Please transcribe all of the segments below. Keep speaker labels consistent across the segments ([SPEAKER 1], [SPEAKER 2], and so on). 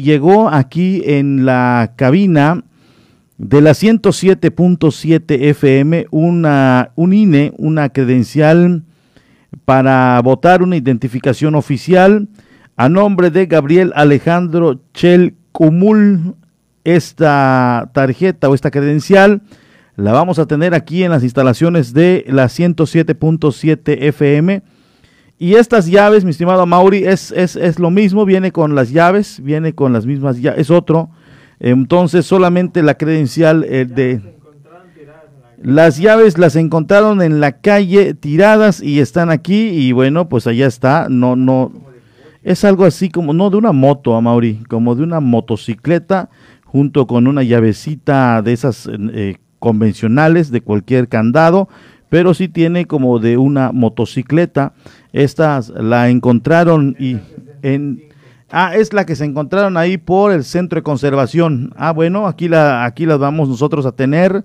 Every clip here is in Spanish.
[SPEAKER 1] llegó aquí en la cabina de la 107.7 FM una, un INE, una credencial para votar, una identificación oficial a nombre de Gabriel Alejandro Chel Cumul. Esta tarjeta o esta credencial la vamos a tener aquí en las instalaciones de la 107.7 FM. Y estas llaves, mi estimado Mauri, es, es, es, lo mismo, viene con las llaves, viene con las mismas llaves, es otro. Entonces solamente la credencial eh, de... Las llaves las encontraron en la calle tiradas y están aquí y bueno, pues allá está. No, no, es algo así como, no de una moto, a Mauri, como de una motocicleta junto con una llavecita de esas eh, convencionales de cualquier candado, pero sí tiene como de una motocicleta. Estas la encontraron y en Ah, es la que se encontraron ahí por el centro de conservación. Ah, bueno, aquí la aquí las vamos nosotros a tener.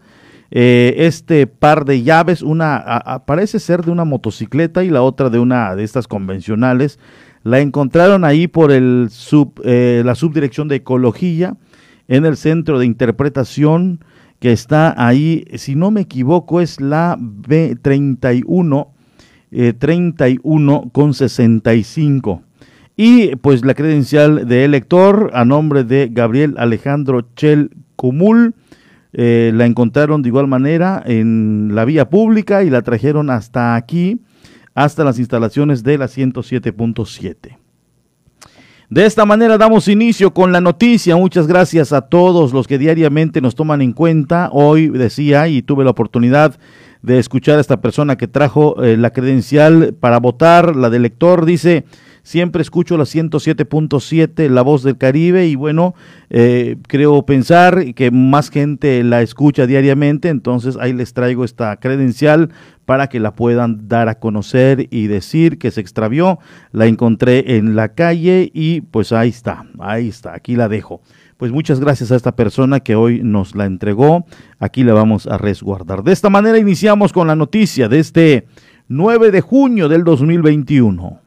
[SPEAKER 1] Eh, este par de llaves, una parece ser de una motocicleta y la otra de una de estas convencionales. La encontraron ahí por el sub, eh, la subdirección de ecología en el centro de interpretación que está ahí, si no me equivoco, es la B31, eh, 31 con 65. Y pues la credencial de elector a nombre de Gabriel Alejandro Chel Cumul. Eh, la encontraron de igual manera en la vía pública y la trajeron hasta aquí, hasta las instalaciones de la 107.7. De esta manera damos inicio con la noticia. Muchas gracias a todos los que diariamente nos toman en cuenta. Hoy decía y tuve la oportunidad de escuchar a esta persona que trajo eh, la credencial para votar, la del lector. Dice, Siempre escucho la 107.7, La Voz del Caribe, y bueno, eh, creo pensar que más gente la escucha diariamente, entonces ahí les traigo esta credencial para que la puedan dar a conocer y decir que se extravió. La encontré en la calle y pues ahí está, ahí está, aquí la dejo. Pues muchas gracias a esta persona que hoy nos la entregó. Aquí la vamos a resguardar. De esta manera iniciamos con la noticia de este 9 de junio del 2021.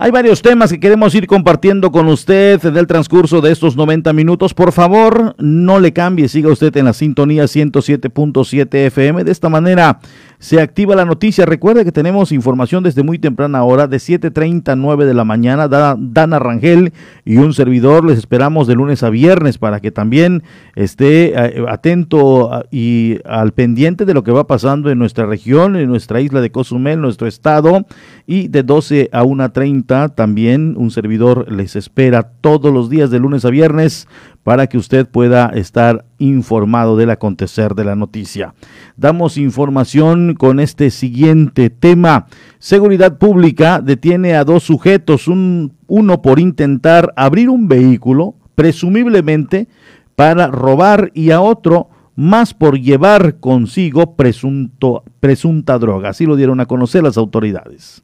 [SPEAKER 1] Hay varios temas que queremos ir compartiendo con usted en el transcurso de estos 90 minutos. Por favor, no le cambie, siga usted en la sintonía 107.7 FM. De esta manera se activa la noticia. Recuerde que tenemos información desde muy temprana hora, de 7.30 a 9 de la mañana. Dana Rangel y un servidor les esperamos de lunes a viernes para que también esté eh, atento ah, y al pendiente de lo que va pasando en nuestra región, en nuestra isla de Cozumel, nuestro estado. Y de 12 a 1.30 también un servidor les espera todos los días de lunes a viernes para que usted pueda estar informado del acontecer de la noticia. Damos información con este siguiente tema. Seguridad Pública detiene a dos sujetos, un, uno por intentar abrir un vehículo, presumiblemente para robar, y a otro más por llevar consigo presunto, presunta droga. Así lo dieron a conocer las autoridades.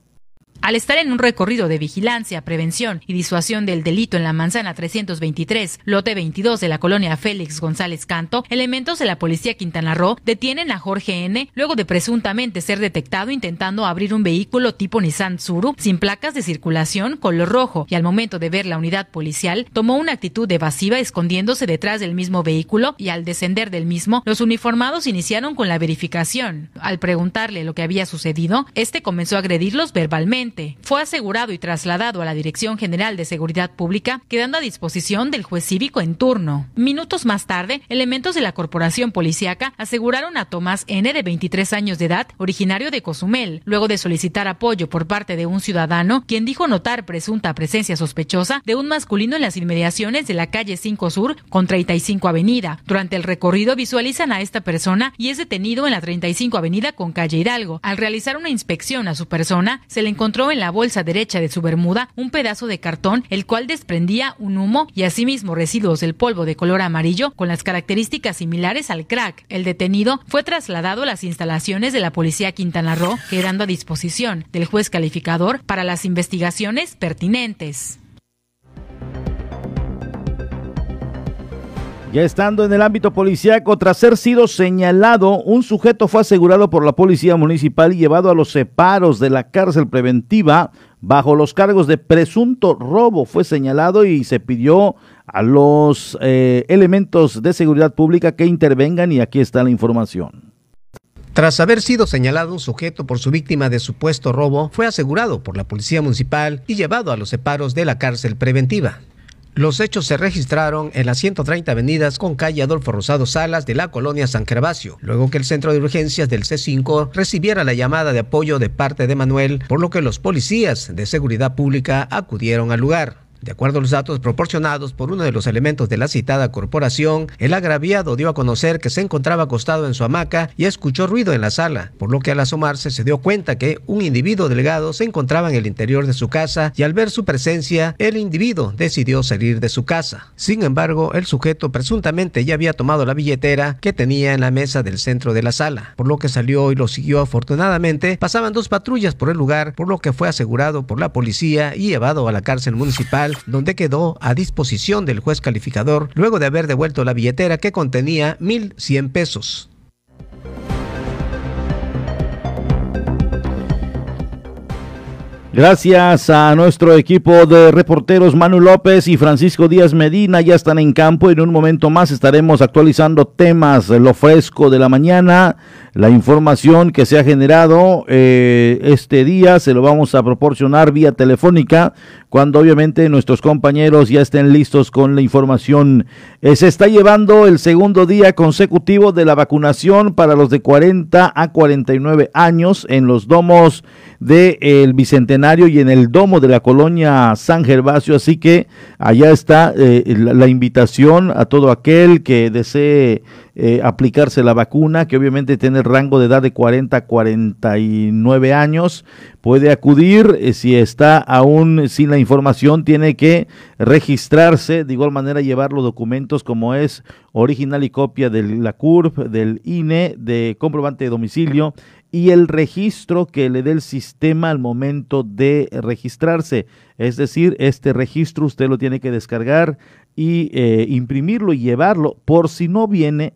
[SPEAKER 2] Al estar en un recorrido de vigilancia, prevención y disuasión del delito en la manzana 323, lote 22 de la colonia Félix González Canto, elementos de la policía Quintana Roo detienen a Jorge N. luego de presuntamente ser detectado intentando abrir un vehículo tipo Nissan Tsuru sin placas de circulación color rojo y al momento de ver la unidad policial tomó una actitud evasiva escondiéndose detrás del mismo vehículo y al descender del mismo, los uniformados iniciaron con la verificación. Al preguntarle lo que había sucedido, este comenzó a agredirlos verbalmente fue asegurado y trasladado a la Dirección General de Seguridad Pública, quedando a disposición del juez cívico en turno. Minutos más tarde, elementos de la corporación policíaca aseguraron a Tomás N. de 23 años de edad, originario de Cozumel, luego de solicitar apoyo por parte de un ciudadano, quien dijo notar presunta presencia sospechosa de un masculino en las inmediaciones de la calle 5 Sur con 35 Avenida. Durante el recorrido visualizan a esta persona y es detenido en la 35 Avenida con calle Hidalgo. Al realizar una inspección a su persona, se le encontró en la bolsa derecha de su bermuda un pedazo de cartón, el cual desprendía un humo y asimismo residuos del polvo de color amarillo con las características similares al crack. El detenido fue trasladado a las instalaciones de la policía Quintana Roo, quedando a disposición del juez calificador para las investigaciones pertinentes.
[SPEAKER 1] Ya estando en el ámbito policíaco, tras ser sido señalado, un sujeto fue asegurado por la policía municipal y llevado a los separos de la cárcel preventiva bajo los cargos de presunto robo. Fue señalado y se pidió a los eh, elementos de seguridad pública que intervengan y aquí está la información.
[SPEAKER 3] Tras haber sido señalado un sujeto por su víctima de supuesto robo, fue asegurado por la policía municipal y llevado a los separos de la cárcel preventiva. Los hechos se registraron en las 130 avenidas con calle Adolfo Rosado Salas de la colonia San Gervasio, luego que el centro de urgencias del C5 recibiera la llamada de apoyo de parte de Manuel, por lo que los policías de seguridad pública acudieron al lugar. De acuerdo a los datos proporcionados por uno de los elementos de la citada corporación, el agraviado dio a conocer que se encontraba acostado en su hamaca y escuchó ruido en la sala, por lo que al asomarse se dio cuenta que un individuo delgado se encontraba en el interior de su casa y al ver su presencia, el individuo decidió salir de su casa. Sin embargo, el sujeto presuntamente ya había tomado la billetera que tenía en la mesa del centro de la sala, por lo que salió y lo siguió afortunadamente. Pasaban dos patrullas por el lugar, por lo que fue asegurado por la policía y llevado a la cárcel municipal donde quedó a disposición del juez calificador luego de haber devuelto la billetera que contenía 1.100 pesos.
[SPEAKER 1] Gracias a nuestro equipo de reporteros Manu López y Francisco Díaz Medina, ya están en campo. En un momento más estaremos actualizando temas, lo fresco de la mañana, la información que se ha generado eh, este día, se lo vamos a proporcionar vía telefónica cuando obviamente nuestros compañeros ya estén listos con la información. Eh, se está llevando el segundo día consecutivo de la vacunación para los de 40 a 49 años en los domos del Bicentenario y en el domo de la colonia San Gervasio. Así que allá está eh, la, invitación a todo aquel que desee eh, aplicarse la vacuna, que obviamente tiene rango de edad de 40 a 49 años. Puede acudir, eh, si está aún sin la información, tiene que registrarse, de igual manera llevar los documentos como es original y copia de la CURP, del INE, de comprobante de domicilio y el registro que le dé el sistema al momento de registrarse. Es decir, este registro usted lo tiene que descargar y eh, imprimirlo y llevarlo. Por si no viene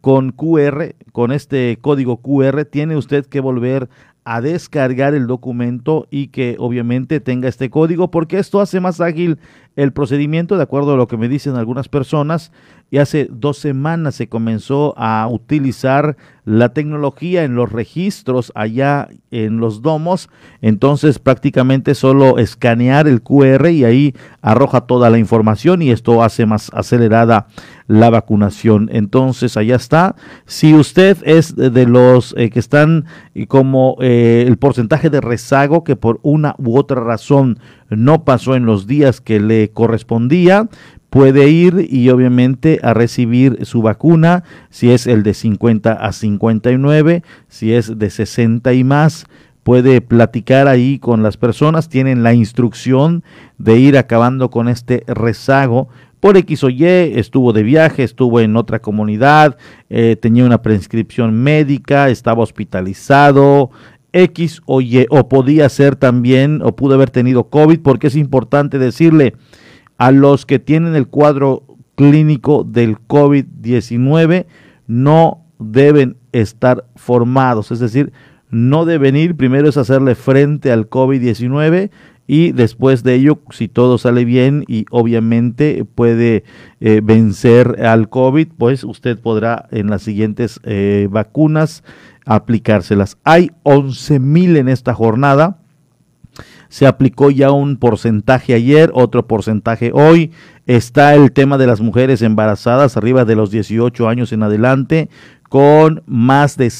[SPEAKER 1] con QR, con este código QR, tiene usted que volver a descargar el documento y que obviamente tenga este código porque esto hace más ágil el procedimiento de acuerdo a lo que me dicen algunas personas y hace dos semanas se comenzó a utilizar la tecnología en los registros allá en los domos, entonces prácticamente solo escanear el QR y ahí arroja toda la información y esto hace más acelerada la vacunación. Entonces allá está. Si usted es de los eh, que están como eh, el porcentaje de rezago que por una u otra razón no pasó en los días que le correspondía, puede ir y obviamente a recibir su vacuna, si es el de 50 a 59, si es de 60 y más, puede platicar ahí con las personas, tienen la instrucción de ir acabando con este rezago. Por X o Y, estuvo de viaje, estuvo en otra comunidad, eh, tenía una prescripción médica, estaba hospitalizado, X o Y, o podía ser también, o pudo haber tenido COVID, porque es importante decirle, a los que tienen el cuadro clínico del COVID-19 no deben estar formados, es decir, no deben ir, primero es hacerle frente al COVID-19 y después de ello, si todo sale bien y obviamente puede eh, vencer al COVID, pues usted podrá en las siguientes eh, vacunas aplicárselas. Hay 11 mil en esta jornada se aplicó ya un porcentaje ayer, otro porcentaje hoy. Está el tema de las mujeres embarazadas arriba de los 18 años en adelante con más de,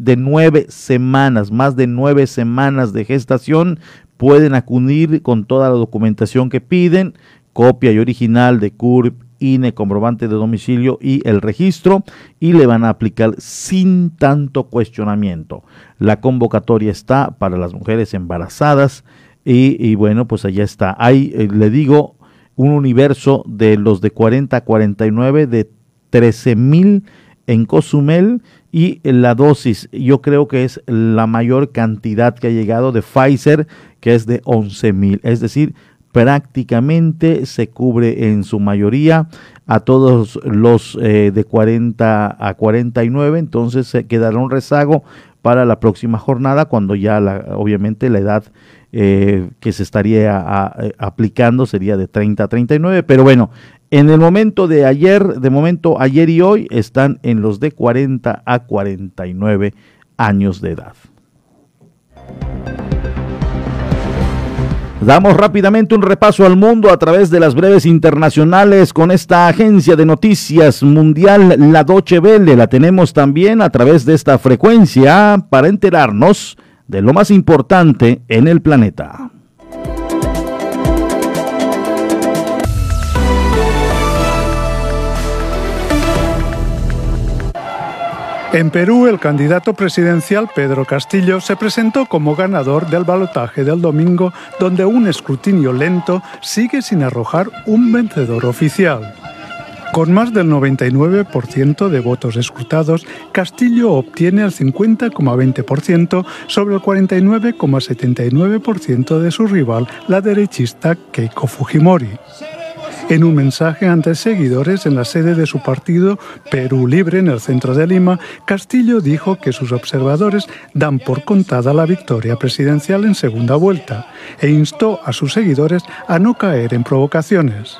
[SPEAKER 1] de nueve semanas, más de nueve semanas de gestación, pueden acudir con toda la documentación que piden, copia y original de CURP, INE, comprobante de domicilio y el registro, y le van a aplicar sin tanto cuestionamiento. La convocatoria está para las mujeres embarazadas y, bueno, pues allá está. Hay, eh, le digo, un universo de los de 40 a 49 de 13 mil en Cozumel y la dosis yo creo que es la mayor cantidad que ha llegado de Pfizer que es de 11 mil es decir prácticamente se cubre en su mayoría a todos los eh, de 40 a 49, entonces se quedará un rezago para la próxima jornada cuando ya la, obviamente la edad eh, que se estaría aplicando sería de 30 a 39, pero bueno, en el momento de ayer, de momento ayer y hoy están en los de 40 a 49 años de edad. Damos rápidamente un repaso al mundo a través de las breves internacionales con esta agencia de noticias mundial, la Doche Welle. La tenemos también a través de esta frecuencia para enterarnos de lo más importante en el planeta.
[SPEAKER 4] En Perú, el candidato presidencial Pedro Castillo se presentó como ganador del balotaje del domingo, donde un escrutinio lento sigue sin arrojar un vencedor oficial. Con más del 99% de votos escrutados, Castillo obtiene el 50,20% sobre el 49,79% de su rival, la derechista Keiko Fujimori. En un mensaje ante seguidores en la sede de su partido Perú Libre en el centro de Lima, Castillo dijo que sus observadores dan por contada la victoria presidencial en segunda vuelta e instó a sus seguidores a no caer en provocaciones.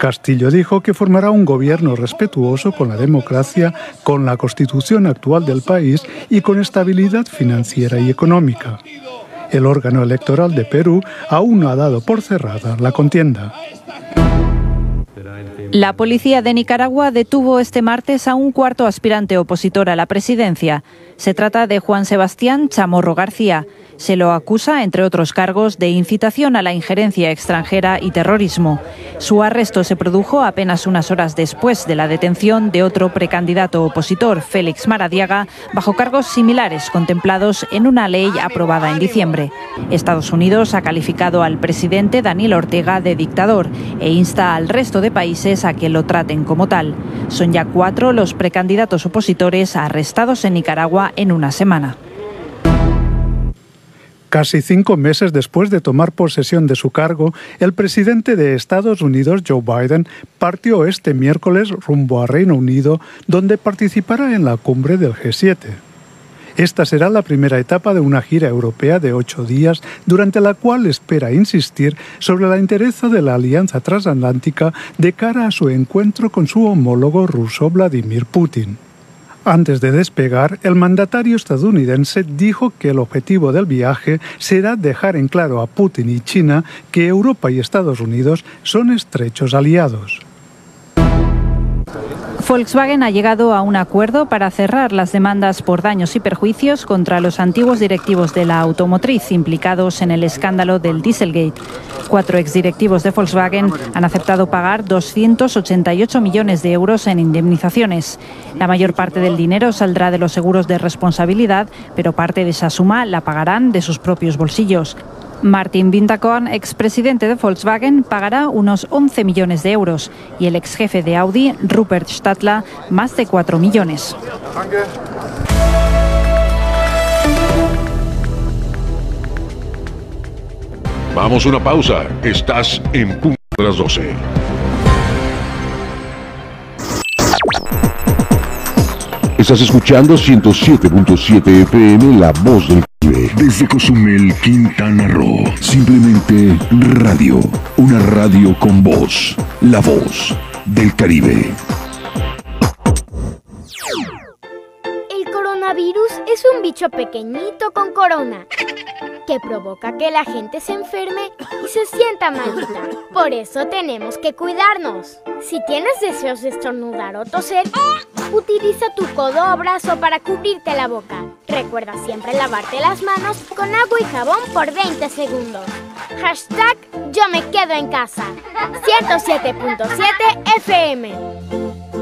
[SPEAKER 4] Castillo dijo que formará un gobierno respetuoso con la democracia, con la constitución actual del país y con estabilidad financiera y económica. El órgano electoral de Perú aún no ha dado por cerrada la contienda.
[SPEAKER 5] La policía de Nicaragua detuvo este martes a un cuarto aspirante opositor a la presidencia. Se trata de Juan Sebastián Chamorro García. Se lo acusa, entre otros cargos, de incitación a la injerencia extranjera y terrorismo. Su arresto se produjo apenas unas horas después de la detención de otro precandidato opositor, Félix Maradiaga, bajo cargos similares contemplados en una ley aprobada en diciembre. Estados Unidos ha calificado al presidente Daniel Ortega de dictador e insta al resto de países a que lo traten como tal. Son ya cuatro los precandidatos opositores arrestados en Nicaragua en una semana.
[SPEAKER 4] Casi cinco meses después de tomar posesión de su cargo, el presidente de Estados Unidos, Joe Biden, partió este miércoles rumbo a Reino Unido, donde participará en la cumbre del G7. Esta será la primera etapa de una gira europea de ocho días, durante la cual espera insistir sobre la interés de la alianza transatlántica de cara a su encuentro con su homólogo ruso Vladimir Putin. Antes de despegar, el mandatario estadounidense dijo que el objetivo del viaje será dejar en claro a Putin y China que Europa y Estados Unidos son estrechos aliados.
[SPEAKER 5] Volkswagen ha llegado a un acuerdo para cerrar las demandas por daños y perjuicios contra los antiguos directivos de la automotriz implicados en el escándalo del Dieselgate. Cuatro exdirectivos de Volkswagen han aceptado pagar 288 millones de euros en indemnizaciones. La mayor parte del dinero saldrá de los seguros de responsabilidad, pero parte de esa suma la pagarán de sus propios bolsillos. Martin Winterkorn, expresidente de Volkswagen, pagará unos 11 millones de euros y el ex jefe de Audi, Rupert Stadler, más de 4 millones.
[SPEAKER 6] Vamos a una pausa. Estás en punto de las 12. Estás escuchando 107.7 FM La Voz del desde Cozumel, Quintana Roo. Simplemente radio. Una radio con voz. La voz del Caribe.
[SPEAKER 7] El coronavirus es un bicho pequeñito con corona que provoca que la gente se enferme y se sienta malita. Por eso tenemos que cuidarnos. Si tienes deseos de estornudar o toser, utiliza tu codo o brazo para cubrirte la boca. Recuerda siempre lavarte las manos con agua y jabón por 20 segundos. Hashtag yo me quedo en casa. 107.7 FM.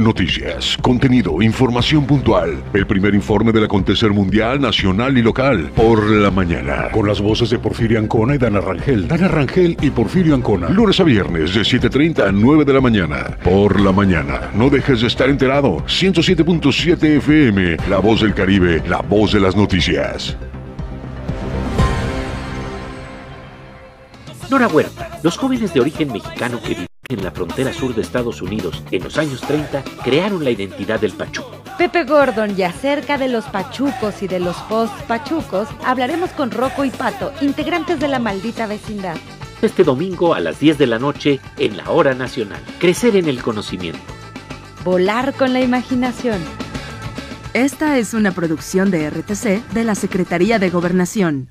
[SPEAKER 8] Noticias, contenido, información puntual. El primer informe del acontecer mundial, nacional y local. Por la mañana. Con las voces de Porfirio Ancona y Dana Rangel. Dana Rangel y Porfirio Ancona. Lunes a viernes de 7.30 a 9 de la mañana. Por la mañana. No dejes de estar enterado. 107.7 FM. La voz del Caribe. La voz de las noticias.
[SPEAKER 9] Nora Huerta. Los jóvenes de origen mexicano que viven en la frontera sur de Estados Unidos en los años 30 crearon la identidad del pachuco.
[SPEAKER 10] Pepe Gordon y acerca de los pachucos y de los post-pachucos hablaremos con Rocco y Pato, integrantes de la maldita vecindad.
[SPEAKER 9] Este domingo a las 10 de la noche en la Hora Nacional. Crecer en el conocimiento.
[SPEAKER 10] Volar con la imaginación.
[SPEAKER 11] Esta es una producción de RTC de la Secretaría de Gobernación.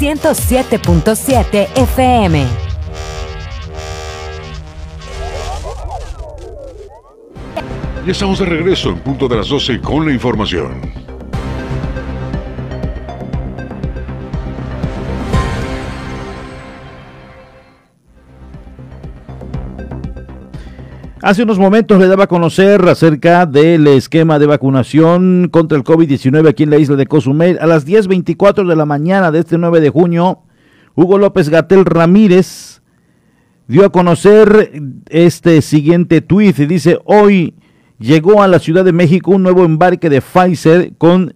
[SPEAKER 12] 107.7 FM.
[SPEAKER 8] Ya estamos de regreso en punto de las 12 con la información.
[SPEAKER 1] Hace unos momentos le daba a conocer acerca del esquema de vacunación contra el COVID-19 aquí en la isla de Cozumel. A las 10.24 de la mañana de este 9 de junio, Hugo López Gatel Ramírez dio a conocer este siguiente tuit dice, hoy llegó a la Ciudad de México un nuevo embarque de Pfizer con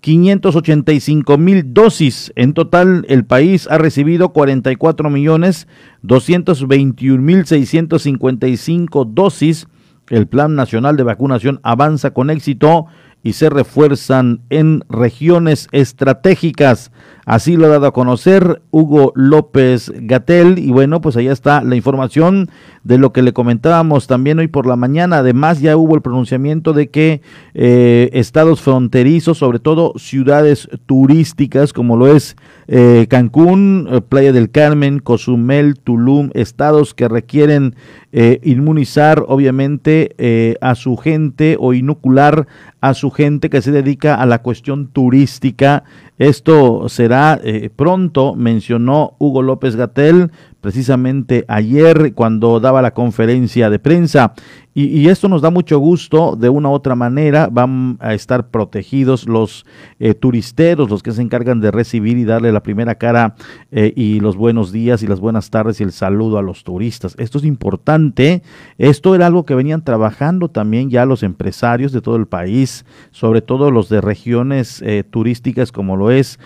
[SPEAKER 1] 585 mil dosis. En total, el país ha recibido 44 millones 221 mil 655 dosis. El Plan Nacional de Vacunación avanza con éxito y se refuerzan en regiones estratégicas. Así lo ha dado a conocer Hugo López Gatel. Y bueno, pues allá está la información de lo que le comentábamos también hoy por la mañana. Además, ya hubo el pronunciamiento de que eh, estados fronterizos, sobre todo ciudades turísticas como lo es eh, Cancún, eh, Playa del Carmen, Cozumel, Tulum, estados que requieren inmunizar obviamente a su gente o inocular a su gente que se dedica a la cuestión turística. Esto será eh, pronto, mencionó Hugo López Gatel precisamente ayer cuando daba la conferencia de prensa. Y, y, esto nos da mucho gusto, de una u otra manera van a estar protegidos los eh, turisteros, los que se encargan de recibir y darle la primera cara eh, y los buenos días y las buenas tardes y el saludo a los turistas. Esto es importante, esto era algo que venían trabajando también ya los empresarios de todo el país, sobre todo los de regiones eh, turísticas como lo es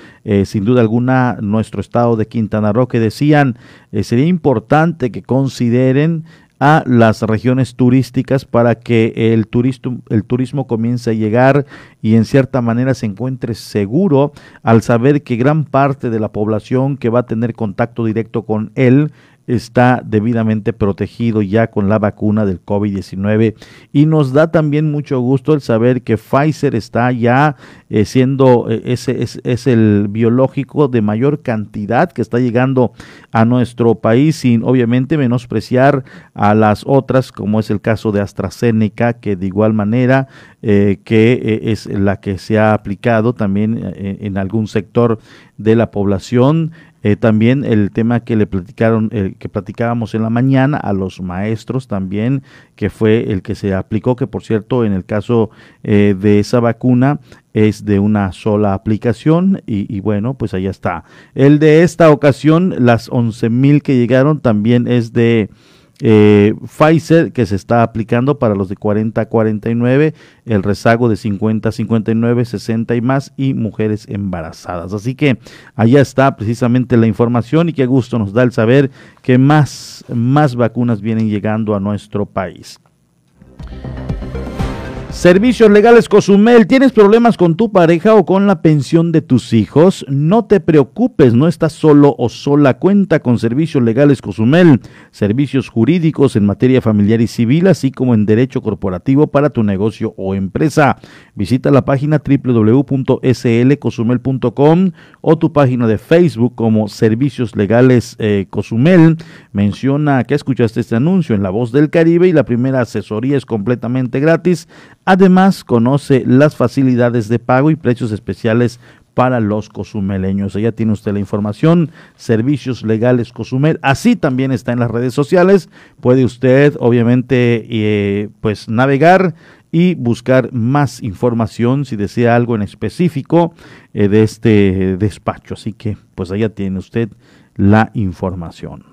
[SPEAKER 1] sin duda alguna nuestro estado de Quintana Roo, que decían sería importante que consideren a las regiones turísticas para que el turismo, el turismo comience a llegar y en cierta manera se encuentre seguro al saber que gran parte de la población que va a tener contacto directo con él está debidamente protegido ya con la vacuna del COVID-19 y nos da también mucho gusto el saber que Pfizer está ya eh, siendo eh, ese es, el biológico de mayor cantidad que está llegando a nuestro país sin obviamente menospreciar a las otras como es el caso de AstraZeneca que de igual manera eh, que es la que se ha aplicado también en algún sector de la población eh, también el tema que le platicaron, que platicábamos en la mañana a los maestros también, que fue el que se aplicó, que por cierto en el caso eh, de esa vacuna es de una sola aplicación y, y, bueno, pues allá está. El de esta ocasión, las 11 mil que llegaron también es de eh, Pfizer que se está aplicando para los de 40 a 49, el rezago de 50 a 59, 60 y más y mujeres embarazadas. Así que allá está precisamente la información y qué gusto nos da el saber que más, más vacunas vienen llegando a nuestro país. Servicios Legales Cozumel, ¿tienes problemas con tu pareja o con la pensión de tus hijos? No te preocupes, no estás solo o sola. Cuenta con Servicios Legales Cozumel, servicios jurídicos en materia familiar y civil, así como en derecho corporativo para tu negocio o empresa. Visita la página www.slcozumel.com o tu página de Facebook como Servicios Legales eh, Cozumel. Menciona que escuchaste este anuncio en La Voz del Caribe y la primera asesoría es completamente gratis Además, conoce las facilidades de pago y precios especiales para los cozumeleños. Allá tiene usted la información, servicios legales Cozumel. Así también está en las redes sociales. Puede usted, obviamente, eh, pues navegar y buscar más información si desea algo en específico eh, de este despacho. Así que, pues allá tiene usted la información.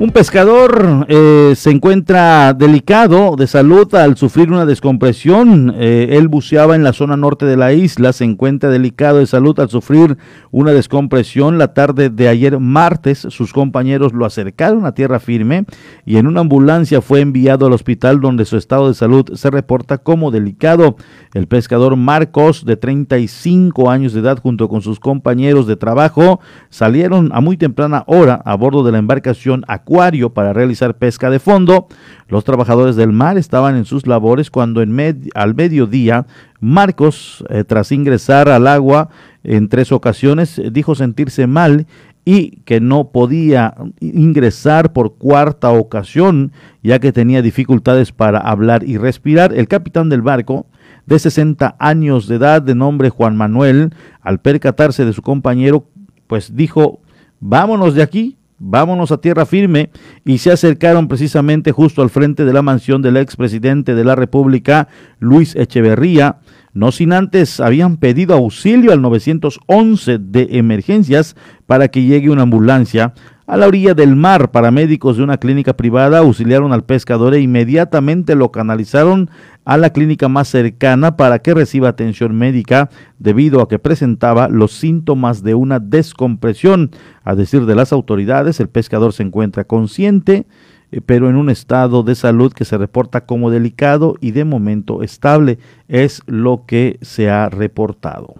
[SPEAKER 1] Un pescador eh, se encuentra delicado de salud al sufrir una descompresión. Eh, él buceaba en la zona norte de la isla, se encuentra delicado de salud al sufrir una descompresión. La tarde de ayer martes, sus compañeros lo acercaron a tierra firme y en una ambulancia fue enviado al hospital donde su estado de salud se reporta como delicado. El pescador Marcos, de 35 años de edad, junto con sus compañeros de trabajo, salieron a muy temprana hora a bordo de la embarcación a para realizar pesca de fondo. Los trabajadores del mar estaban en sus labores cuando en al mediodía Marcos, eh, tras ingresar al agua en tres ocasiones, dijo sentirse mal y que no podía ingresar por cuarta ocasión, ya que tenía dificultades para hablar y respirar. El capitán del barco, de 60 años de edad, de nombre Juan Manuel, al percatarse de su compañero, pues dijo, vámonos de aquí, vámonos a tierra firme y se acercaron precisamente justo al frente de la mansión del expresidente de la República, Luis Echeverría, no sin antes habían pedido auxilio al 911 de emergencias para que llegue una ambulancia. A la orilla del mar, paramédicos de una clínica privada auxiliaron al pescador e inmediatamente lo canalizaron a la clínica más cercana para que reciba atención médica debido a que presentaba los síntomas de una descompresión. A decir de las autoridades, el pescador se encuentra consciente, eh, pero en un estado de salud que se reporta como delicado y de momento estable, es lo que se ha reportado.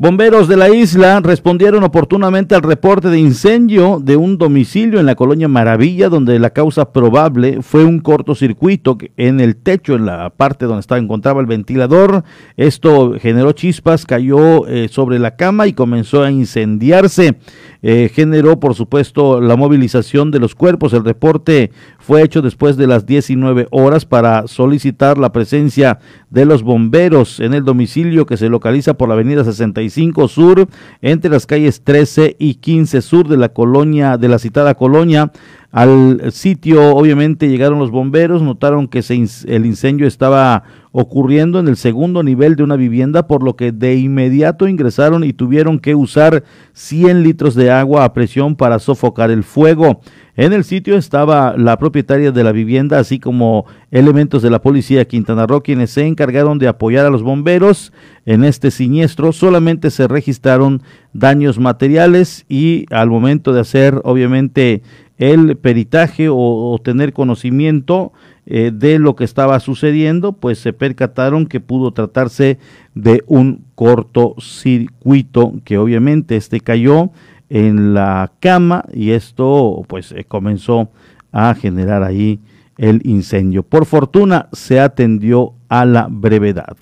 [SPEAKER 1] Bomberos de la isla respondieron oportunamente al reporte de incendio de un domicilio en la colonia Maravilla, donde la causa probable fue un cortocircuito en el techo, en la parte donde estaba encontraba el ventilador. Esto generó chispas, cayó eh, sobre la cama y comenzó a incendiarse. Eh, generó, por supuesto, la movilización de los cuerpos. El reporte fue hecho después de las 19 horas para solicitar la presencia de los bomberos en el domicilio que se localiza por la avenida 65 Sur, entre las calles 13 y 15 Sur de la colonia, de la citada colonia. Al sitio, obviamente, llegaron los bomberos, notaron que el incendio estaba ocurriendo en el segundo nivel de una vivienda, por lo que de inmediato ingresaron y tuvieron que usar 100 litros de agua a presión para sofocar el fuego. En el sitio estaba la propietaria de la vivienda, así como elementos de la policía Quintana Roo, quienes se encargaron de apoyar a los bomberos en este siniestro. Solamente se registraron daños materiales y al momento de hacer, obviamente, el peritaje o, tener conocimiento eh, de lo que estaba sucediendo, pues se percataron que pudo tratarse de un cortocircuito que obviamente este cayó en la cama y esto pues eh, comenzó a generar ahí el incendio. Por fortuna se atendió a la brevedad.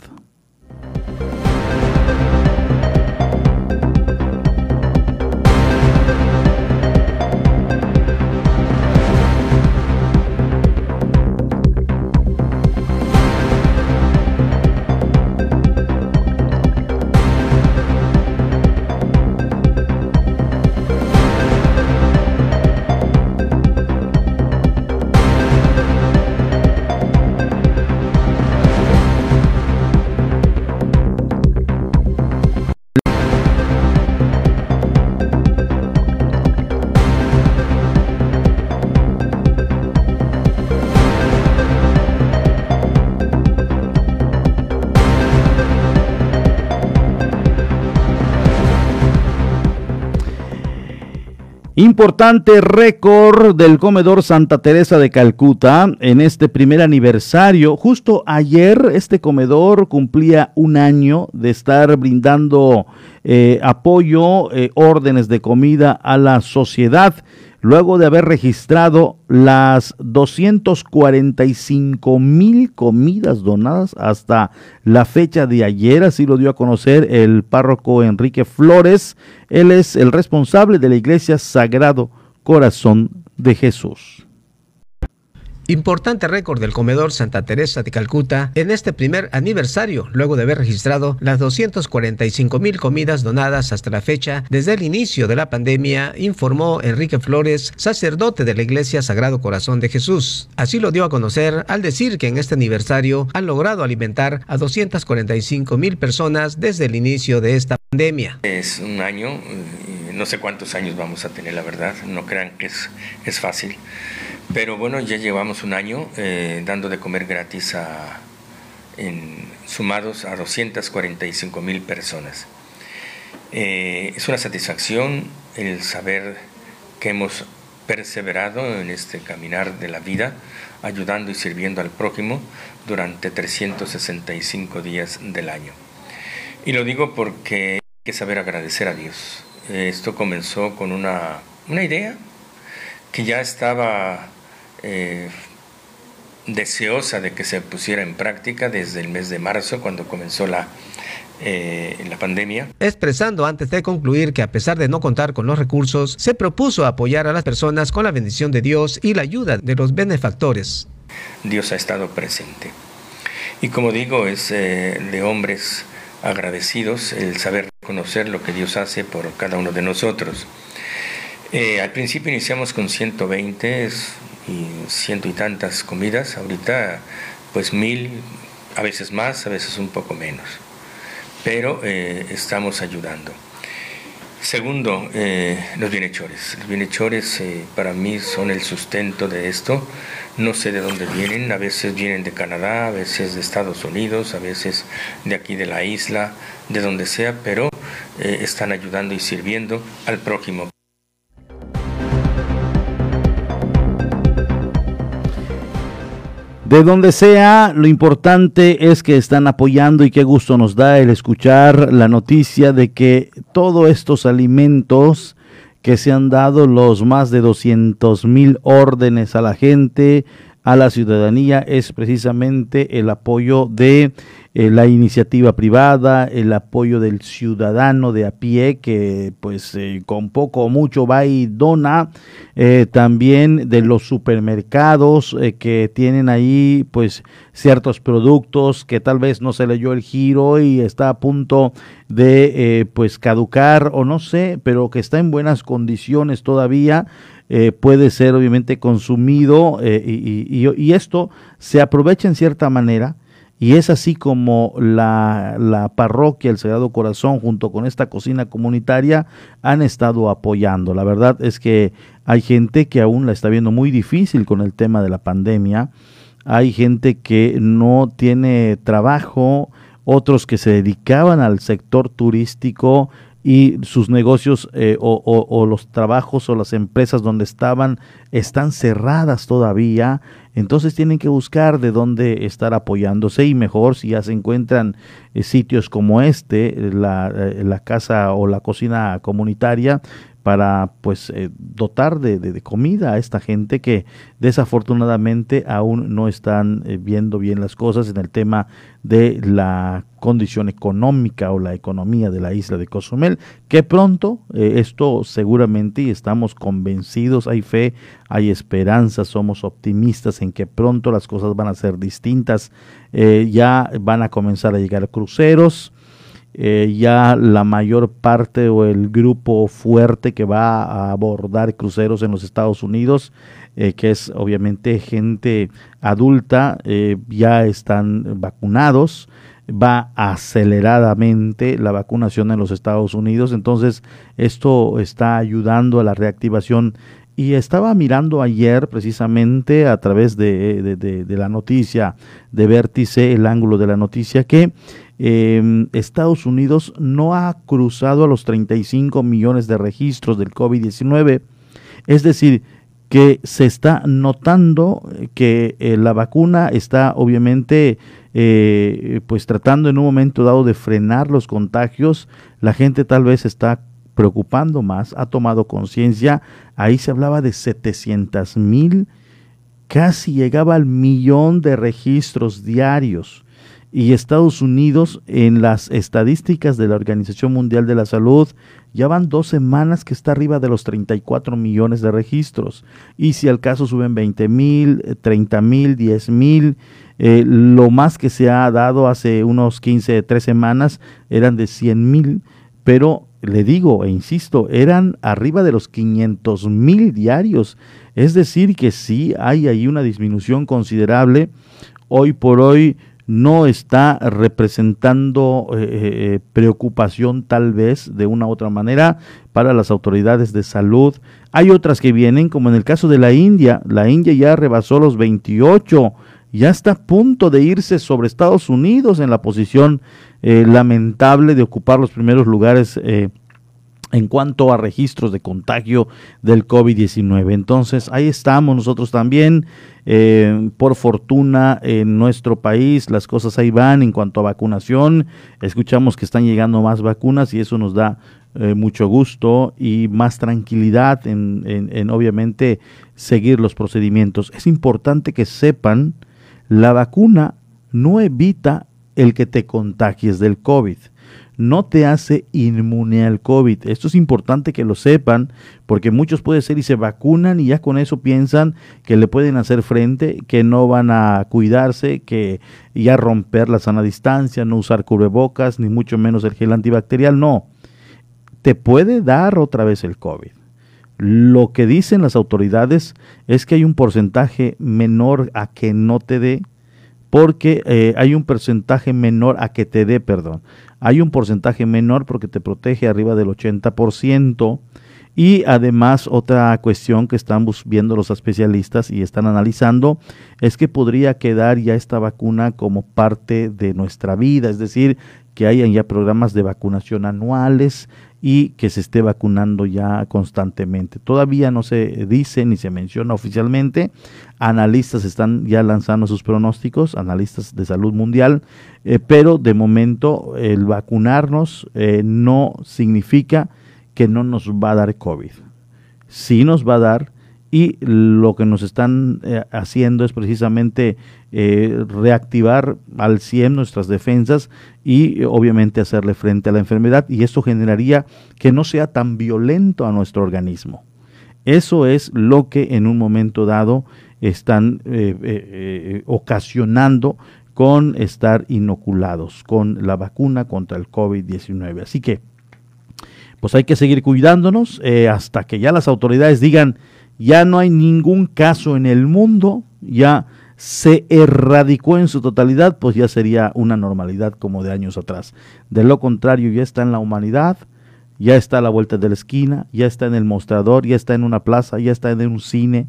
[SPEAKER 1] Importante récord del comedor Santa Teresa de Calcuta en este primer aniversario. Justo ayer este comedor cumplía un año de estar brindando eh, apoyo, eh, órdenes de comida a la sociedad luego de haber registrado las 245 mil comidas donadas hasta la fecha de ayer, así lo dio a conocer el párroco Enrique Flores. Él es el responsable de la iglesia Sagrado Corazón de Jesús.
[SPEAKER 3] Importante récord del comedor Santa Teresa de Calcuta en este primer aniversario, luego de haber registrado las 245 mil comidas donadas hasta la fecha desde el inicio de la pandemia, informó Enrique Flores, sacerdote de la Iglesia Sagrado Corazón de Jesús. Así lo dio a conocer al decir que en este aniversario han logrado alimentar a 245 mil personas desde el inicio de esta pandemia.
[SPEAKER 13] Es un año, no sé cuántos años vamos a tener, la verdad, no crean que es, fácil pero bueno, ya llevamos un año eh, dando de comer gratis a, sumados a 245 mil personas. Eh, es una satisfacción el saber que hemos perseverado en este caminar de la vida, ayudando y sirviendo al prójimo durante 365 días del año. Y lo digo porque hay que saber agradecer a Dios. Esto comenzó con una, una idea que ya estaba eh, deseosa de que se pusiera en práctica desde el mes de marzo, cuando comenzó la, eh, la pandemia.
[SPEAKER 3] Expresando antes de concluir que a pesar de no contar con los recursos, se propuso apoyar a las personas con la bendición de Dios y la ayuda de los benefactores.
[SPEAKER 13] Dios ha estado presente. Y como digo, es eh, de hombres agradecidos el saber reconocer lo que Dios hace por cada uno de nosotros. al principio iniciamos con 120, y ciento y tantas comidas, ahorita pues mil, a veces más, a veces un poco menos, pero eh, estamos ayudando. Segundo, eh, los bienhechores. Los bienhechores eh, para mí son el sustento de esto. No sé de dónde vienen, a veces vienen de Canadá, a veces de Estados Unidos, a veces de aquí de la isla, de donde sea, pero están ayudando y sirviendo al prójimo.
[SPEAKER 1] De donde sea, lo importante es que están apoyando y qué gusto nos da el escuchar la noticia de que todos estos alimentos que se han dado, los más de 200 mil órdenes a la gente, a la ciudadanía, es precisamente el apoyo de eh, la iniciativa privada, el apoyo del ciudadano de a pie que pues eh, con poco o mucho va y dona, eh, también de los supermercados que tienen ahí pues ciertos productos que tal vez no se leyó el giro y está a punto de pues caducar o no sé, pero que está en buenas condiciones todavía. puede ser obviamente consumido y, esto se aprovecha en cierta manera y es así como la, la, parroquia El Sagrado Corazón junto con esta cocina comunitaria han estado apoyando. La verdad es que hay gente que aún la está viendo muy difícil con el tema de la pandemia. Hay gente que no tiene trabajo, otros que se dedicaban al sector turístico y sus negocios eh, o, los trabajos o las empresas donde estaban están cerradas todavía, entonces tienen que buscar de dónde estar apoyándose y mejor si ya se encuentran eh, sitios como este, la, eh, la, casa o la cocina comunitaria, para pues eh, dotar de, comida a esta gente que desafortunadamente aún no están eh, viendo bien las cosas en el tema de la condición económica o la economía de la isla de Cozumel, que pronto eh, esto seguramente y estamos convencidos, hay fe, hay esperanza, somos optimistas en que pronto las cosas van a ser distintas, ya van a comenzar a llegar cruceros, eh, ya la mayor parte o el grupo fuerte que va a abordar cruceros en los Estados Unidos, eh, que es obviamente gente adulta, eh, ya están vacunados, va aceleradamente la vacunación en los Estados Unidos, entonces esto está ayudando a la reactivación. Y estaba mirando ayer precisamente a través de, de, la noticia de Vértice, el ángulo de la noticia, que eh, Estados Unidos no ha cruzado a los 35 millones de registros del COVID-19. Es decir, que se está notando que eh, la vacuna está obviamente eh, pues tratando en un momento dado de frenar los contagios. La gente tal vez está preocupando más, ha tomado conciencia. Ahí se hablaba de 700 mil, casi llegaba al millón de registros diarios y Estados Unidos en las estadísticas de la Organización Mundial de la Salud ya van dos semanas que está arriba de los 34 millones de registros. Y si al caso suben 20 mil, 30 mil, 10 mil, eh, lo más que se ha dado hace unos 15, 3 semanas eran de 100 mil, pero le digo e insisto, eran arriba de los 500 mil diarios, es decir que sí hay ahí una disminución considerable, hoy por hoy no está representando eh, eh, eh, preocupación tal vez de una u otra manera para las autoridades de salud. Hay otras que vienen, como en el caso de la India. La India ya rebasó los 28, ya está a punto de irse sobre Estados Unidos en la posición lamentable de ocupar los primeros lugares en cuanto a registros de contagio del COVID-19. Entonces, ahí estamos nosotros también. Eh, por fortuna, en nuestro país las cosas ahí van en cuanto a vacunación. Escuchamos que están llegando más vacunas y eso nos da eh, mucho gusto y más tranquilidad en, en obviamente seguir los procedimientos. Es importante que sepan, la vacuna no evita el que te contagies del COVID no te hace inmune al COVID. Esto es importante que lo sepan porque muchos puede ser y se vacunan y ya con eso piensan que le pueden hacer frente, que no van a cuidarse, que ya romper la sana distancia, no usar cubrebocas, ni mucho menos el gel antibacterial. No, te puede dar otra vez el COVID. Lo que dicen las autoridades es que hay un porcentaje menor a que no te dé, porque eh, hay un porcentaje menor a que te dé, perdón hay un porcentaje menor porque te protege arriba del 80%. Y además otra cuestión que están viendo los especialistas y están analizando es que podría quedar ya esta vacuna como parte de nuestra vida, es decir, que hayan ya programas de vacunación anuales y que se esté vacunando ya constantemente. Todavía no se dice ni se menciona oficialmente. Analistas están ya lanzando sus pronósticos, analistas de salud mundial, eh, pero de momento el vacunarnos eh, no significa que no nos va a dar COVID. Sí nos va a dar y lo que nos están eh, haciendo es precisamente eh, reactivar al 100 nuestras defensas y obviamente hacerle frente a la enfermedad y esto generaría que no sea tan violento a nuestro organismo. Eso es lo que en un momento dado están eh, ocasionando con estar inoculados con la vacuna contra el COVID-19. Así que, pues hay que seguir cuidándonos hasta que ya las autoridades digan, ya no hay ningún caso en el mundo, ya se erradicó en su totalidad, pues ya sería una normalidad como de años atrás. De lo contrario, ya está en la humanidad, ya está a la vuelta de la esquina, ya está en el mostrador, ya está en una plaza, ya está en un cine,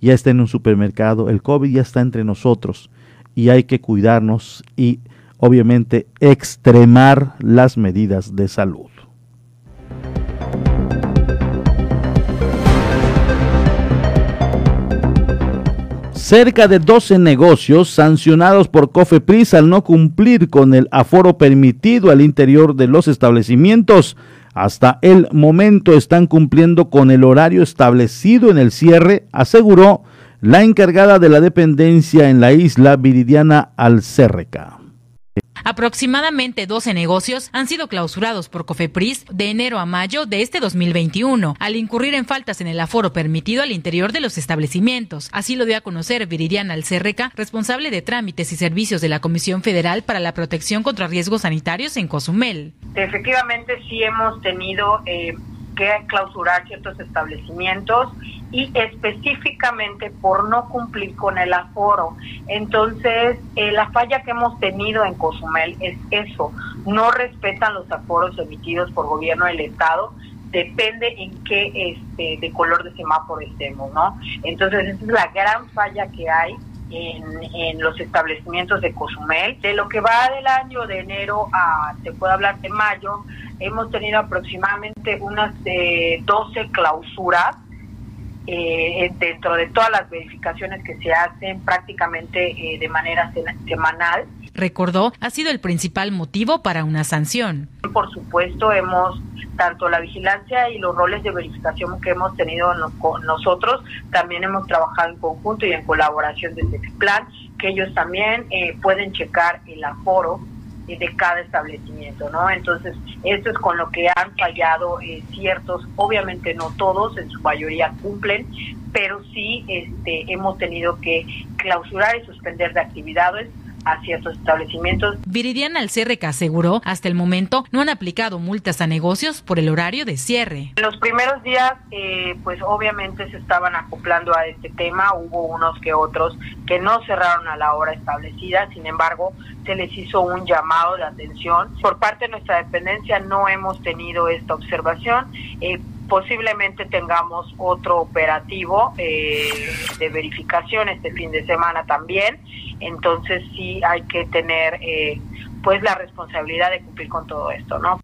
[SPEAKER 1] ya está en un supermercado. El COVID ya está entre nosotros y hay que cuidarnos y obviamente extremar las medidas de salud. Cerca de 12 negocios sancionados por Cofepris al no cumplir con el aforo permitido al interior de los establecimientos. Hasta el momento están cumpliendo con el horario establecido en el cierre, aseguró la encargada de la dependencia en la isla Viridiana Alcérreca.
[SPEAKER 2] Aproximadamente 12 negocios han sido clausurados por Cofepris de enero a mayo de este 2021, al incurrir en faltas en el aforo permitido al interior de los establecimientos. Así lo dio a conocer Viridiana Alcerreca, responsable de trámites y servicios de la Comisión Federal para la Protección contra Riesgos Sanitarios en Cozumel.
[SPEAKER 14] Efectivamente, sí hemos tenido eh, que clausurar ciertos establecimientos y específicamente por no cumplir con el aforo. Entonces, eh, la falla que hemos tenido en Cozumel es eso, no respetan los aforos emitidos por gobierno del Estado, depende en qué este, de color de semáforo estemos, ¿no? Entonces, esa es la gran falla que hay en, en, los establecimientos de Cozumel. De lo que va del año de enero a, se puede hablar de mayo, hemos tenido aproximadamente unas eh, 12 clausuras eh, dentro de todas las verificaciones que se hacen prácticamente eh, de manera semanal.
[SPEAKER 2] Recordó, ha sido el principal motivo para una sanción.
[SPEAKER 14] Por supuesto, hemos tanto la vigilancia y los roles de verificación que hemos tenido con nosotros, también hemos trabajado en conjunto y en colaboración desde el plan, que ellos también eh, pueden checar el aforo de cada establecimiento, ¿no? Entonces, esto es con lo que han fallado eh, ciertos, obviamente no todos, en su mayoría cumplen, pero sí este, hemos tenido que clausurar y suspender de actividades a ciertos establecimientos.
[SPEAKER 2] Viridiana Alcerreca aseguró, hasta el momento no han aplicado multas a negocios por el horario de cierre.
[SPEAKER 14] En los primeros días, eh, pues obviamente se estaban acoplando a este tema, hubo unos que otros que no cerraron a la hora establecida, sin embargo, se les hizo un llamado de atención. Por parte de nuestra dependencia no hemos tenido esta observación. Eh, posiblemente tengamos otro operativo eh, de verificación este fin de semana también entonces sí hay que tener eh, pues la responsabilidad de cumplir con todo esto, ¿no?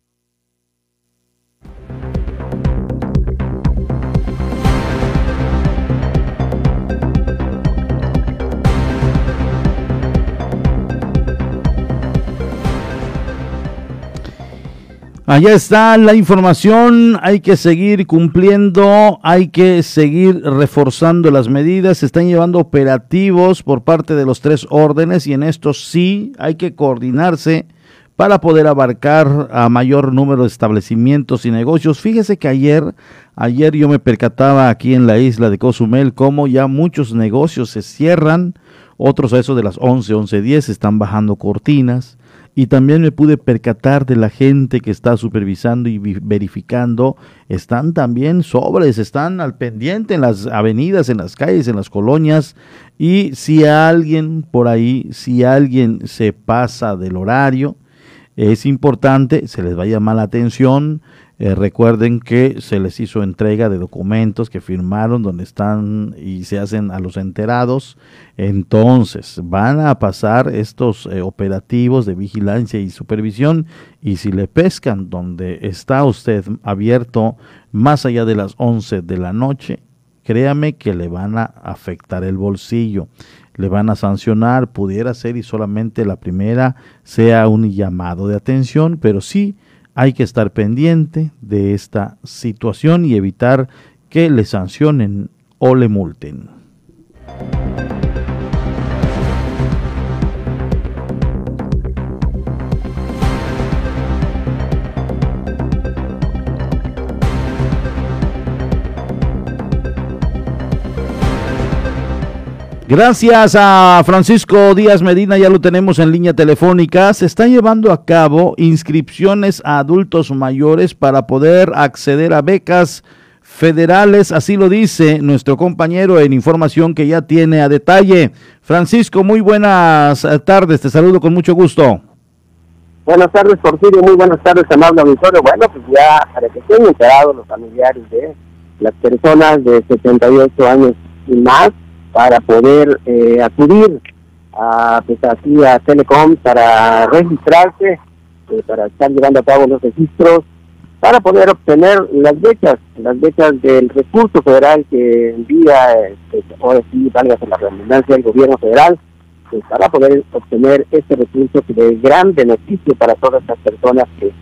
[SPEAKER 1] Allá está la información, hay que seguir cumpliendo, hay que seguir reforzando las medidas, se están llevando operativos por parte de los tres órdenes y en esto sí hay que coordinarse para poder abarcar a mayor número de establecimientos y negocios. Fíjese que ayer, ayer yo me percataba aquí en la isla de Cozumel cómo ya muchos negocios se cierran, otros a eso de las 11, 11, 10 están bajando cortinas y también me pude percatar de la gente que está supervisando y verificando. Están también sobres, están al pendiente en las avenidas, en las calles, en las colonias. Y si alguien por ahí, si alguien se pasa del horario, es importante, se les va a llamar la atención, eh, recuerden que se les hizo entrega de documentos que firmaron donde están y se hacen a los enterados. Entonces van a pasar estos eh, operativos de vigilancia y supervisión y si le pescan donde está usted abierto más allá de las 11 de la noche, créame que le van a afectar el bolsillo le van a sancionar, pudiera ser y solamente la primera sea un llamado de atención, pero sí hay que estar pendiente de esta situación y evitar que le sancionen o le multen. Gracias a Francisco Díaz Medina, ya lo tenemos en línea telefónica. Se están llevando a cabo inscripciones a adultos mayores para poder acceder a becas federales, así lo dice nuestro compañero en información que ya tiene a detalle. Francisco, muy buenas tardes, te saludo con mucho gusto.
[SPEAKER 15] Buenas tardes, Porfirio, muy buenas tardes, amable auditorio. Bueno, pues ya para que estén enterados los familiares de las personas de 78 años y más, para poder eh, acudir a, pues aquí Telecom para registrarse, eh, para estar llevando a cabo los registros para poder obtener las becas, las becas del recurso federal que envía, este, ahora sí, valga la redundancia, del gobierno federal, pues, para poder obtener este recurso de gran beneficio para todas estas personas que,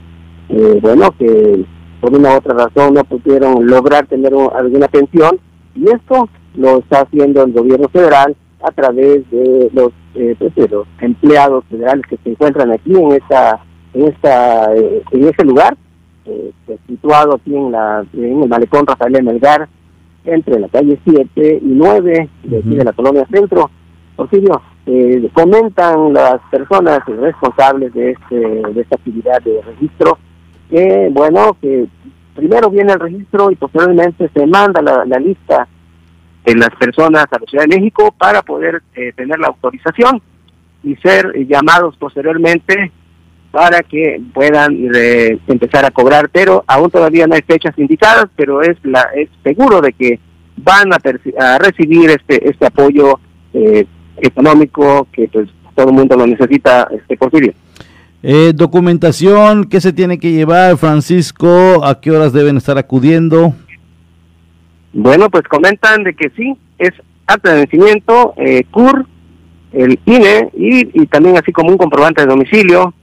[SPEAKER 15] eh, bueno, que por una u otra razón no pudieron lograr tener alguna pensión, y esto lo está haciendo el gobierno federal a través de los, eh, pues, de los empleados federales que se encuentran aquí en esta en esta eh, en ese lugar eh, situado aquí en la en el malecón Rafael Melgar entre la calle 7 y 9 de aquí de la colonia centro. Porfirio eh, comentan las personas responsables de este de esta actividad de registro que bueno que primero viene el registro y posteriormente se manda la, la lista de las personas a la Ciudad de México para poder eh, tener la autorización y ser llamados posteriormente para que puedan eh, empezar a cobrar, pero aún todavía no hay fechas indicadas, pero es la es seguro de que van a, a recibir este este apoyo eh, económico que pues todo el mundo lo necesita, este Porfirio.
[SPEAKER 1] Eh, documentación, ¿qué se tiene que llevar, Francisco? ¿A qué horas deben estar acudiendo?
[SPEAKER 15] Bueno, pues comentan de que sí, es acta eh, CUR, el INE y, y, también así como un comprobante de domicilio,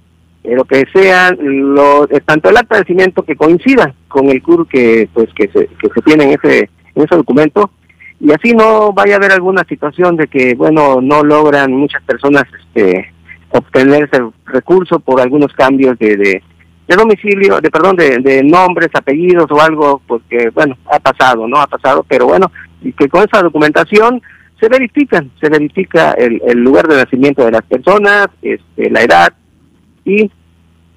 [SPEAKER 15] eh, lo que sean, lo, tanto el acta que coincida con el CUR que pues que se, que se tiene en ese, en ese documento. Y así no vaya a haber alguna situación de que, bueno, no logran muchas personas este, obtener ese recurso por algunos cambios de, de, de domicilio, de perdón, de, de, nombres, apellidos o algo, porque bueno, ha pasado, ¿no? Ha pasado, pero bueno, y que con esa documentación se verifican, se verifica el, lugar de nacimiento de las personas, este, la edad y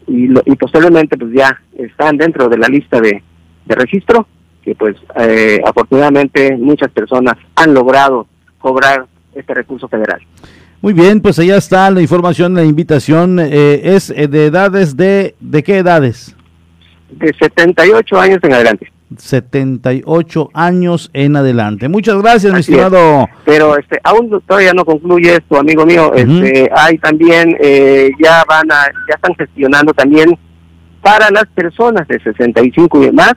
[SPEAKER 15] y, lo, y posteriormente pues ya están dentro de la lista de, de registro que pues eh, afortunadamente muchas personas han logrado cobrar este recurso federal.
[SPEAKER 1] Muy bien, pues allá está la información, la invitación. Eh, ¿Es de edades de, de qué edades?
[SPEAKER 15] De 78 años en adelante.
[SPEAKER 1] 78 años en adelante. Muchas gracias, Así mi estimado.
[SPEAKER 15] Es. Pero este, aún todavía no concluye esto, amigo mío. Uh -huh. Este, hay también, eh, ya van a, ya están gestionando también para las personas de 65 y más,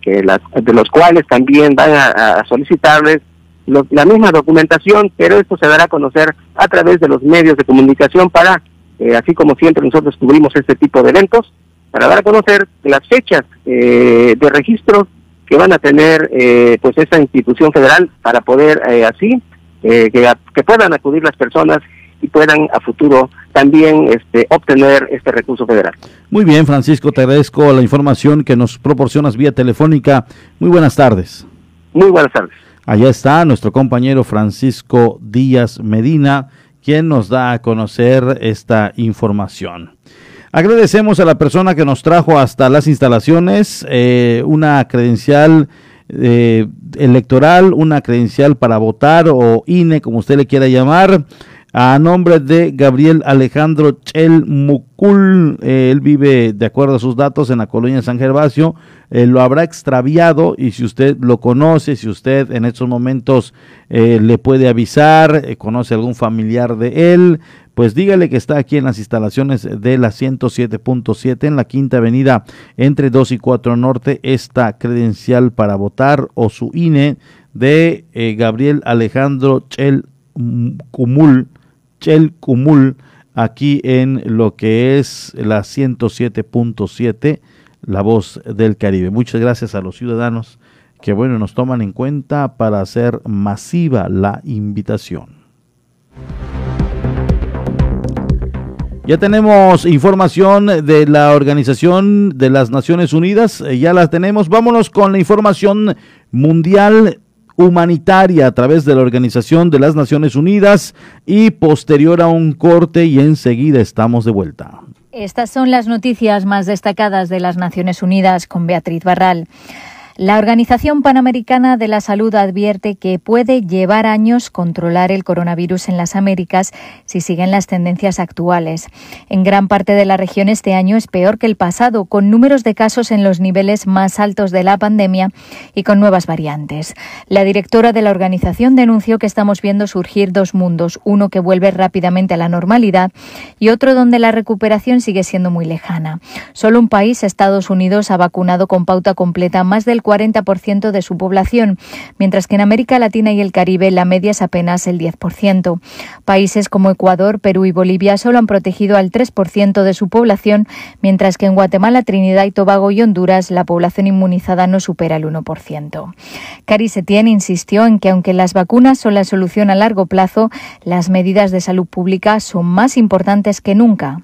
[SPEAKER 15] que las, de los cuales también van a, a solicitarles lo, la misma documentación, pero esto se dará a conocer a través de los medios de comunicación para, eh, así como siempre nosotros cubrimos este tipo de eventos, para dar a conocer las fechas eh, de registro que van a tener eh, pues esta institución federal para poder eh, así que, que, puedan acudir las personas y puedan a futuro también este, obtener este recurso federal.
[SPEAKER 1] Muy bien, Francisco, te agradezco la información que nos proporcionas vía telefónica. Muy buenas tardes.
[SPEAKER 15] Muy buenas tardes.
[SPEAKER 1] Allá está nuestro compañero Francisco Díaz Medina, quien nos da a conocer esta información. Agradecemos a la persona que nos trajo hasta las instalaciones eh, una credencial eh, electoral, una credencial para votar o INE, como usted le quiera llamar, a nombre de Gabriel Alejandro Chel Mucul. Eh, él vive, de acuerdo a sus datos, en la colonia San Gervasio. Eh, lo habrá extraviado y si usted lo conoce, si usted en estos momentos eh, le puede avisar, conoce algún familiar de él, pues dígale que está aquí en las instalaciones de la 107.7 en la Quinta Avenida entre 2 y 4 Norte, esta credencial para votar o su INE de Gabriel Alejandro Chel Cumul Chel Cumul aquí en lo que es la 107.7, la voz del Caribe. Muchas gracias a los ciudadanos que bueno nos toman en cuenta para hacer masiva la invitación. Ya tenemos información de la Organización de las Naciones Unidas, ya la tenemos. Vámonos con la información mundial humanitaria a través de la Organización de las Naciones Unidas y posterior a un corte y enseguida estamos de vuelta.
[SPEAKER 16] Estas son las noticias más destacadas de las Naciones Unidas con Beatriz Barral.
[SPEAKER 17] La Organización Panamericana de la Salud advierte que puede llevar años controlar el coronavirus en las Américas si siguen las tendencias actuales. En gran parte de la región este año es peor que el pasado, con números de casos en los niveles más altos de la pandemia y con nuevas variantes. La directora de la organización denunció que estamos viendo surgir dos mundos, uno que vuelve rápidamente a la normalidad y otro donde la recuperación sigue siendo muy lejana. Solo un país, Estados Unidos, ha vacunado con pauta completa más del 40% de su población, mientras que en América Latina y el Caribe la media es apenas el 10%. Países como Ecuador, Perú y Bolivia solo han protegido al 3% de su población, mientras que en Guatemala, Trinidad y Tobago y Honduras la población inmunizada no supera el 1%. Cari Setién insistió en que aunque las vacunas son la solución a largo plazo, las medidas de salud pública son más importantes que nunca.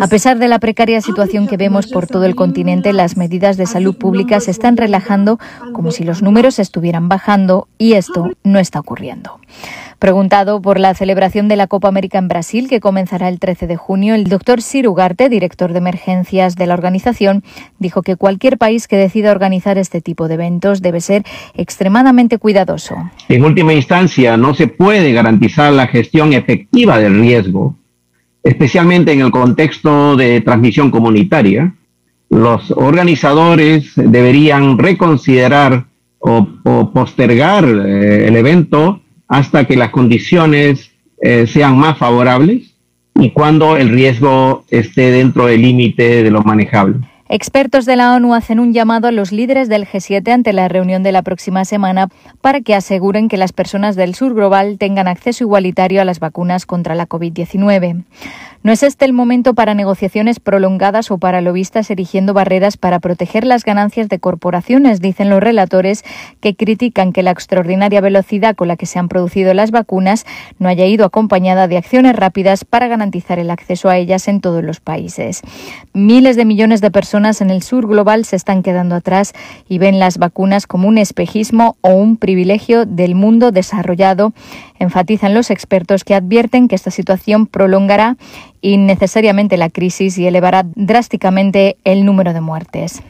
[SPEAKER 17] A pesar de la precaria situación que vemos por todo el continente, las medidas de salud pública se están relajando como si los números estuvieran bajando y esto no está ocurriendo. Preguntado por la celebración de la Copa América en Brasil, que comenzará el 13 de junio, el doctor Sir Ugarte, director de emergencias de la organización, dijo que cualquier país que decida organizar este tipo de eventos debe ser extremadamente cuidadoso.
[SPEAKER 16] En última instancia, no se puede garantizar la gestión efectiva del riesgo especialmente en el contexto de transmisión comunitaria, los organizadores deberían reconsiderar o, postergar eh, el evento hasta que las condiciones eh, sean más favorables y cuando el riesgo esté dentro del límite de lo manejable.
[SPEAKER 17] Expertos de la ONU hacen un llamado a los líderes del G7 ante la reunión de la próxima semana para que aseguren que las personas del sur global tengan acceso igualitario a las vacunas contra la COVID-19. No es este el momento para negociaciones prolongadas o para lobistas erigiendo barreras para proteger las ganancias de corporaciones, dicen los relatores que critican que la extraordinaria velocidad con la que se han producido las vacunas no haya ido acompañada de acciones rápidas para garantizar el acceso a ellas en todos los países. Miles de millones de personas en el sur global se están quedando atrás y ven las vacunas como un espejismo o un privilegio del mundo desarrollado, enfatizan los expertos que advierten que esta situación prolongará innecesariamente la crisis y elevará drásticamente el número de muertes.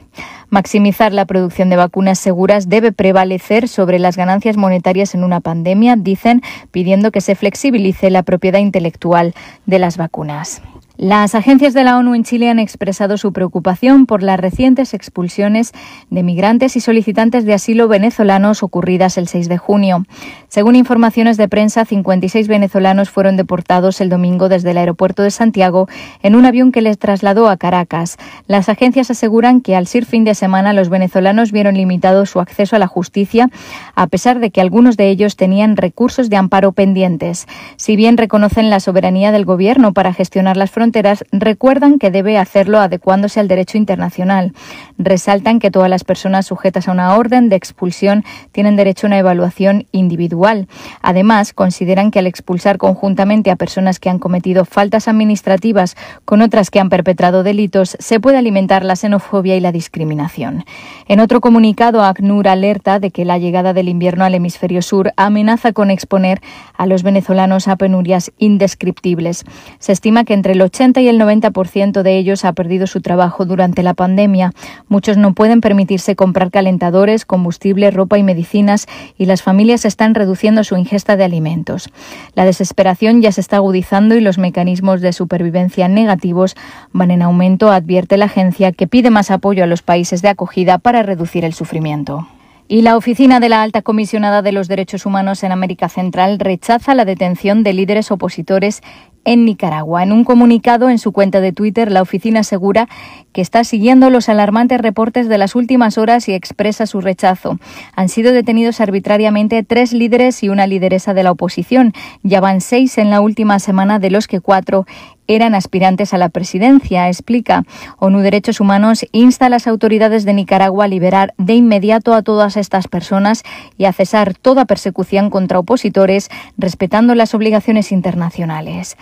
[SPEAKER 17] Maximizar la producción de vacunas seguras debe prevalecer sobre las ganancias monetarias en una pandemia, dicen, pidiendo que se flexibilice la propiedad intelectual de las vacunas. Las agencias de la ONU en Chile han expresado su preocupación por las recientes expulsiones de migrantes y solicitantes de asilo venezolanos ocurridas el 6 de junio. Según informaciones de prensa, 56 venezolanos fueron deportados el domingo desde el aeropuerto de Santiago en un avión que les trasladó a Caracas. Las agencias aseguran que al ser fin de semana los venezolanos vieron limitado su acceso a la justicia, a pesar de que algunos de ellos tenían recursos de amparo pendientes. Si bien reconocen la soberanía del gobierno para gestionar las fronteras, recuerdan que debe hacerlo adecuándose al derecho internacional. Resaltan que todas las personas sujetas a una orden de expulsión tienen derecho a una evaluación individual. Además, consideran que al expulsar conjuntamente a personas que han cometido faltas administrativas con otras que han perpetrado delitos, se puede alimentar la xenofobia y la discriminación. En otro comunicado, ACNUR alerta de que la llegada del invierno al hemisferio sur amenaza con exponer a los venezolanos a penurias indescriptibles. Se estima que entre el 80 y el 90% de ellos ha perdido su trabajo durante la pandemia. Muchos no pueden permitirse comprar calentadores, combustible, ropa y medicinas y las familias están reduciendo su ingesta de alimentos. La desesperación ya se está agudizando y los mecanismos de supervivencia negativos van en aumento, advierte la agencia que pide más apoyo a los países de acogida para reducir el sufrimiento. Y la Oficina de la Alta Comisionada de los Derechos Humanos en América Central rechaza la detención de líderes opositores en Nicaragua. En un comunicado en su cuenta de Twitter, la oficina asegura que está siguiendo los alarmantes reportes de las últimas horas y expresa su rechazo. Han sido detenidos arbitrariamente tres líderes y una lideresa de la oposición. Ya van seis en la última semana, de los que cuatro eran aspirantes a la presidencia, explica. ONU Derechos Humanos insta a las autoridades de Nicaragua a liberar de inmediato a todas estas personas y a cesar toda persecución contra opositores, respetando las obligaciones internacionales.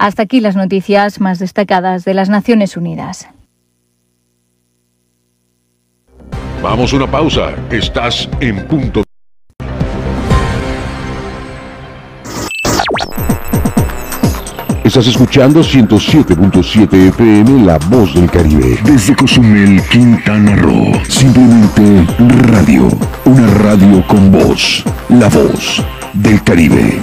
[SPEAKER 17] Hasta aquí las noticias más destacadas de las Naciones Unidas.
[SPEAKER 18] Vamos a una pausa. Estás en punto. Estás escuchando 107.7 FM La Voz del Caribe. Desde Cozumel, Quintana Roo. Simplemente radio. Una radio con voz. La Voz del Caribe.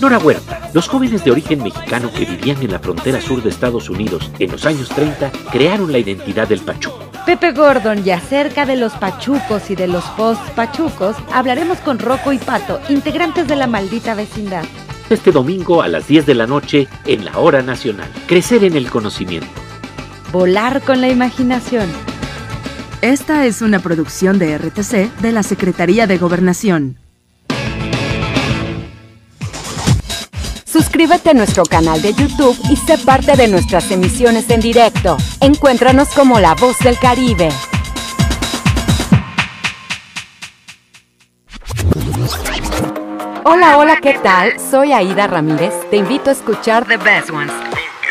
[SPEAKER 9] Nora Huerta, los jóvenes de origen mexicano que vivían en la frontera sur de Estados Unidos en los años 30 crearon la identidad del pachuco.
[SPEAKER 10] Pepe Gordon y acerca de los pachucos y de los post-pachucos hablaremos con Rocco y Pato, integrantes de la maldita vecindad.
[SPEAKER 9] Este domingo a las 10 de la noche en la Hora Nacional. Crecer en el conocimiento.
[SPEAKER 10] Volar con la imaginación.
[SPEAKER 11] Esta es una producción de RTC de la Secretaría de Gobernación.
[SPEAKER 12] Suscríbete a nuestro canal de YouTube y sé parte de nuestras emisiones en directo. Encuéntranos como La Voz del Caribe. Hola, hola, ¿qué tal? Soy Aida Ramírez. Te invito a escuchar The Best Ones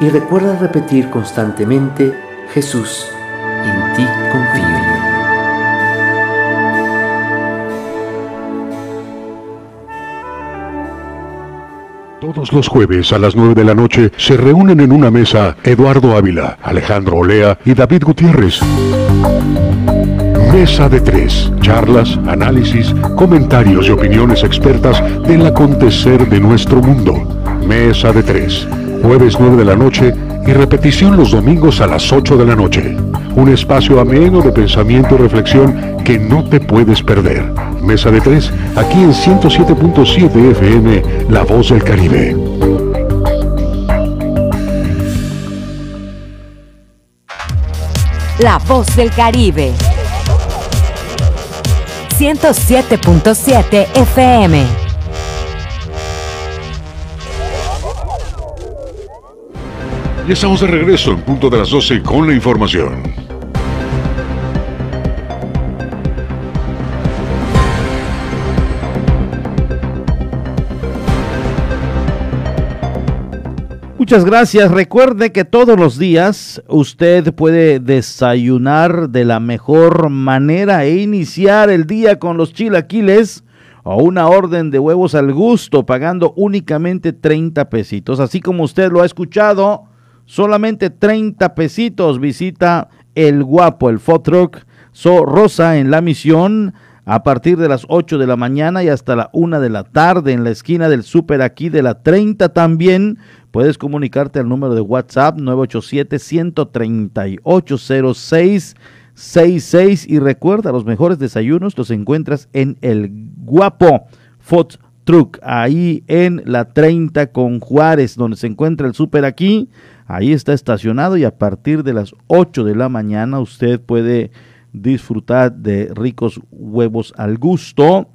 [SPEAKER 19] y recuerda repetir constantemente, Jesús, en ti confío.
[SPEAKER 18] Todos los jueves a las 9 de la noche se reúnen en una mesa Eduardo Ávila, Alejandro Olea y David Gutiérrez. Mesa de tres. Charlas, análisis, comentarios y opiniones expertas del acontecer de nuestro mundo. Mesa de tres jueves 9 de la noche y repetición los domingos a las 8 de la noche. Un espacio ameno de pensamiento y reflexión que no te puedes perder. Mesa de tres, aquí en 107.7 FM, La Voz del Caribe.
[SPEAKER 12] La Voz del Caribe. 107.7 FM.
[SPEAKER 18] Ya estamos de regreso en punto de las 12 con la información.
[SPEAKER 1] Muchas gracias. Recuerde que todos los días usted puede desayunar de la mejor manera e iniciar el día con los chilaquiles o una orden de huevos al gusto pagando únicamente 30 pesitos. Así como usted lo ha escuchado, solamente 30 pesitos. Visita El Guapo, el Food So Rosa en la misión a partir de las 8 de la mañana y hasta la 1 de la tarde en la esquina del súper aquí de la 30 también. Puedes comunicarte al número de WhatsApp 987-138-0666 y recuerda, los mejores desayunos los encuentras en El Guapo Food Truck, ahí en la 30 con Juárez, donde se encuentra el súper aquí Ahí está estacionado y a partir de las 8 de la mañana usted puede disfrutar de ricos huevos al gusto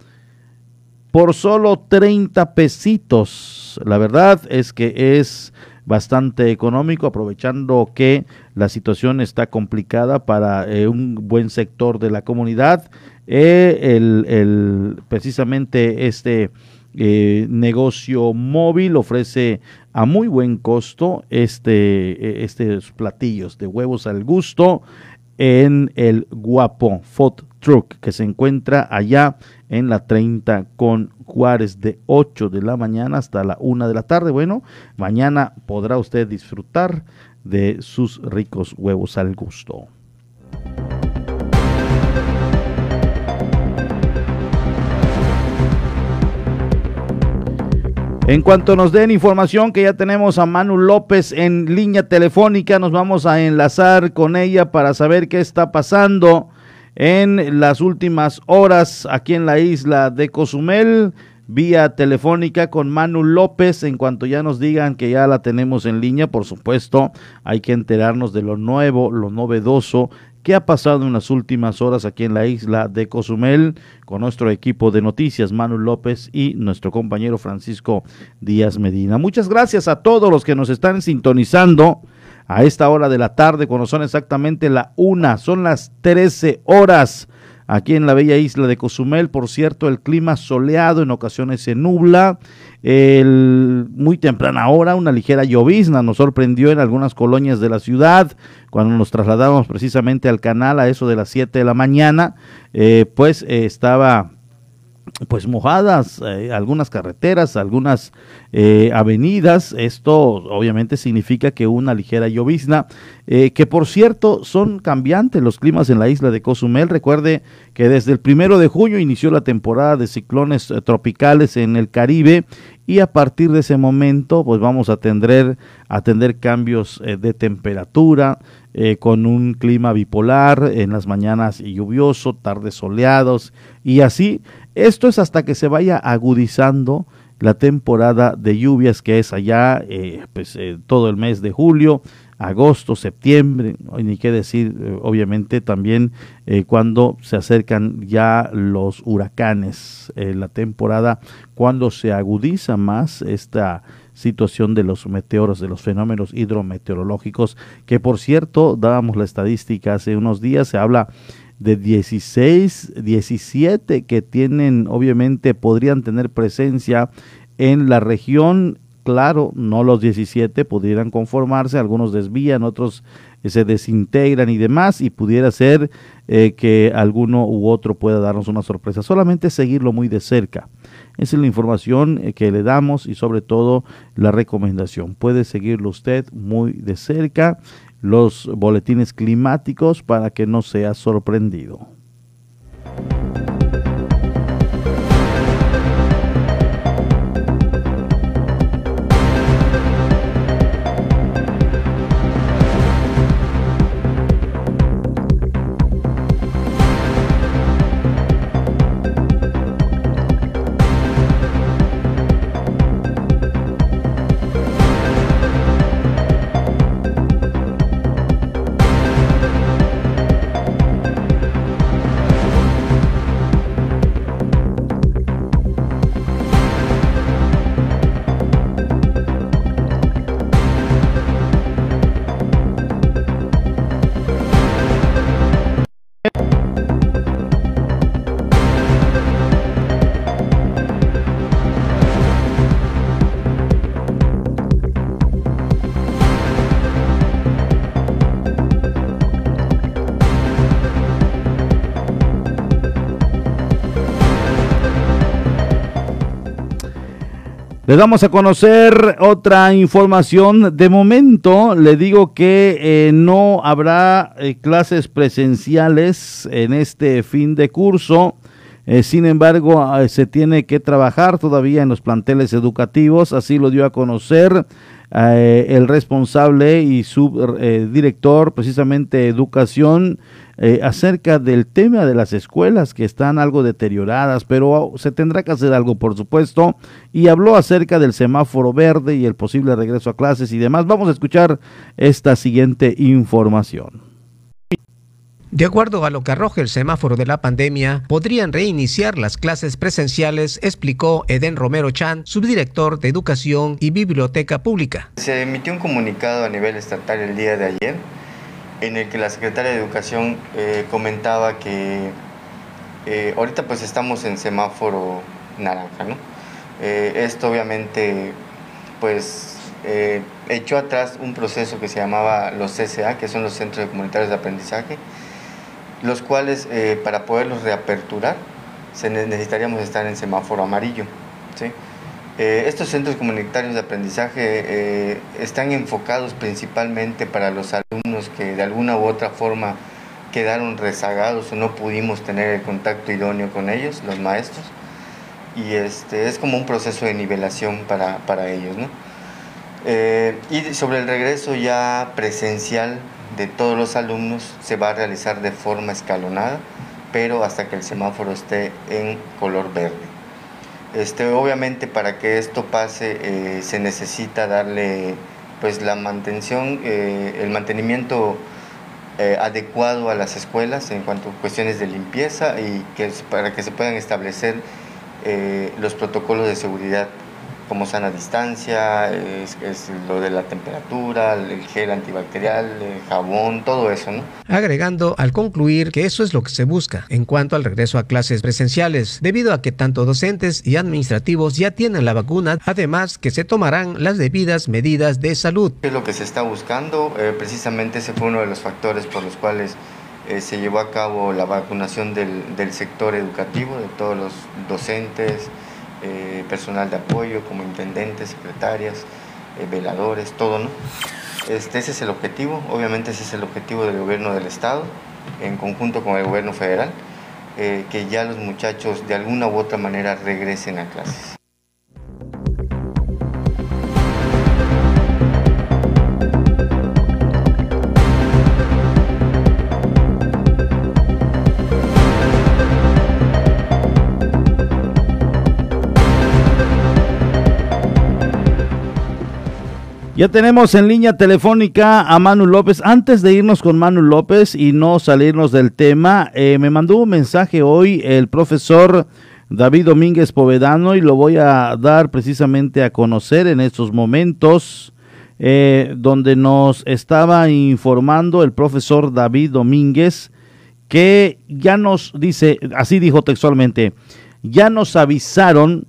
[SPEAKER 1] por solo 30 pesitos. La verdad es que es bastante económico, aprovechando que la situación está complicada para eh, un buen sector de la comunidad. Eh, el, precisamente este eh, negocio móvil, ofrece a muy buen costo este, estos platillos de huevos al gusto en el Guapo Food Truck que se encuentra allá en la 30 con Juárez de 8 de la mañana hasta la 1 de la tarde. Bueno, mañana podrá usted disfrutar de sus ricos huevos al gusto. En cuanto nos den información que ya tenemos a Manu López en línea telefónica, nos vamos a enlazar con ella para saber qué está pasando en las últimas horas aquí en la isla de Cozumel, vía telefónica con Manu López. En cuanto ya nos digan que ya la tenemos en línea, por supuesto, hay que enterarnos de lo nuevo, lo novedoso qué ha pasado en las últimas horas aquí en la isla de Cozumel con nuestro equipo de noticias, Manu López y nuestro compañero Francisco Díaz Medina. Muchas gracias a todos los que nos están sintonizando a esta hora de la tarde, cuando son exactamente la una, son las 13 horas aquí en la bella isla de Cozumel. Por cierto, el clima soleado, en ocasiones se nubla. El, muy temprana hora, una ligera llovizna nos sorprendió en algunas colonias de la ciudad cuando nos trasladábamos precisamente al canal a eso de las 7 de la mañana. Eh, pues eh, estaba pues mojadas, eh, algunas carreteras, algunas eh, avenidas. Esto obviamente significa que una ligera llovizna, eh, que por cierto son cambiantes los climas en la isla de Cozumel. Recuerde que desde el primero de junio inició la temporada de ciclones tropicales en el Caribe y a partir de ese momento pues vamos a tener, a tener cambios de temperatura, con un clima bipolar, en las mañanas lluvioso, tardes soleados y así esto es hasta que se vaya agudizando la temporada de lluvias que es allá eh, pues, eh, todo el mes de julio, agosto, septiembre, ni qué decir, eh, obviamente también cuando se acercan ya los huracanes, la temporada cuando se agudiza más esta situación de los meteoros, de los fenómenos hidrometeorológicos, que por cierto, dábamos la estadística hace unos días, se habla de 16, 17 que tienen, obviamente, podrían tener presencia en la región. Claro, no los 17 pudieran conformarse, algunos desvían, otros eh, se desintegran y demás, y pudiera ser eh, que alguno u otro pueda darnos una sorpresa. Solamente seguirlo muy de cerca. Esa es la información eh, que le damos y sobre todo la recomendación. Puede seguirlo usted muy de cerca los boletines climáticos para que no sea sorprendido. Les vamos a conocer otra información. De momento le digo que eh, no habrá eh, clases presenciales en este fin de curso. Eh, sin embargo, se tiene que trabajar todavía en los planteles educativos. Así lo dio a conocer el responsable y subdirector precisamente de educación eh, acerca del tema de las escuelas que están algo deterioradas, pero se tendrá que hacer algo, por supuesto, y habló acerca del semáforo verde y el posible regreso a clases y demás. Vamos a escuchar esta siguiente información.
[SPEAKER 3] De acuerdo a lo que arroja el semáforo de la pandemia, podrían reiniciar las clases presenciales, explicó Eden Romero Chan, subdirector de Educación y Biblioteca Pública.
[SPEAKER 13] Se emitió un comunicado a nivel estatal el día de ayer en el que la secretaria de Educación eh, comentaba que eh, ahorita pues estamos en semáforo naranja, ¿no? esto obviamente pues echó atrás un proceso que se llamaba los CSA, que son los Centros Comunitarios de Aprendizaje, los cuales para poderlos reaperturar se necesitaríamos estar en semáforo amarillo. ¿sí? Eh, estos centros comunitarios de aprendizaje eh, están enfocados principalmente para los alumnos que de alguna u otra forma quedaron rezagados o no pudimos tener el contacto idóneo con ellos, los maestros, y este, es como un proceso de nivelación para, para ellos. ¿no? Eh, y sobre el regreso ya presencial de todos los alumnos se va a realizar de forma escalonada, pero hasta que el semáforo esté en color verde. Este, obviamente para que esto pase eh, se necesita darle pues la mantención, eh, el mantenimiento eh, adecuado a las escuelas en cuanto a cuestiones de limpieza y que para que se puedan establecer los protocolos de seguridad como sana distancia, es, lo de la temperatura, el gel antibacterial, el jabón, todo eso, ¿no?
[SPEAKER 3] Agregando al concluir que eso es lo que se busca en cuanto al regreso a clases presenciales, debido a que tanto docentes y administrativos ya tienen la vacuna, además que se tomarán las debidas medidas de salud.
[SPEAKER 13] Es lo que se está buscando, eh, precisamente ese fue uno de los factores por los cuales eh, se llevó a cabo la vacunación del, del sector educativo, de todos los docentes, eh, personal de apoyo como intendentes, secretarias, eh, veladores, todo, ¿no? Este, ese es el objetivo, obviamente ese es el objetivo del gobierno del Estado, en conjunto con el gobierno federal, eh, que ya los muchachos de alguna u otra manera regresen a clases.
[SPEAKER 1] Ya tenemos en línea telefónica a Manu López. Antes de irnos con Manu López y no salirnos del tema, eh, me mandó un mensaje hoy el profesor David Domínguez Povedano y lo voy a dar precisamente a conocer en estos momentos, eh, donde nos estaba informando el profesor David Domínguez que ya nos dice, así dijo textualmente, ya nos avisaron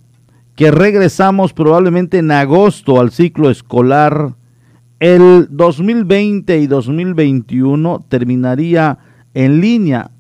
[SPEAKER 1] que regresamos probablemente en agosto al ciclo escolar. El 2020 y 2021 terminaría en línea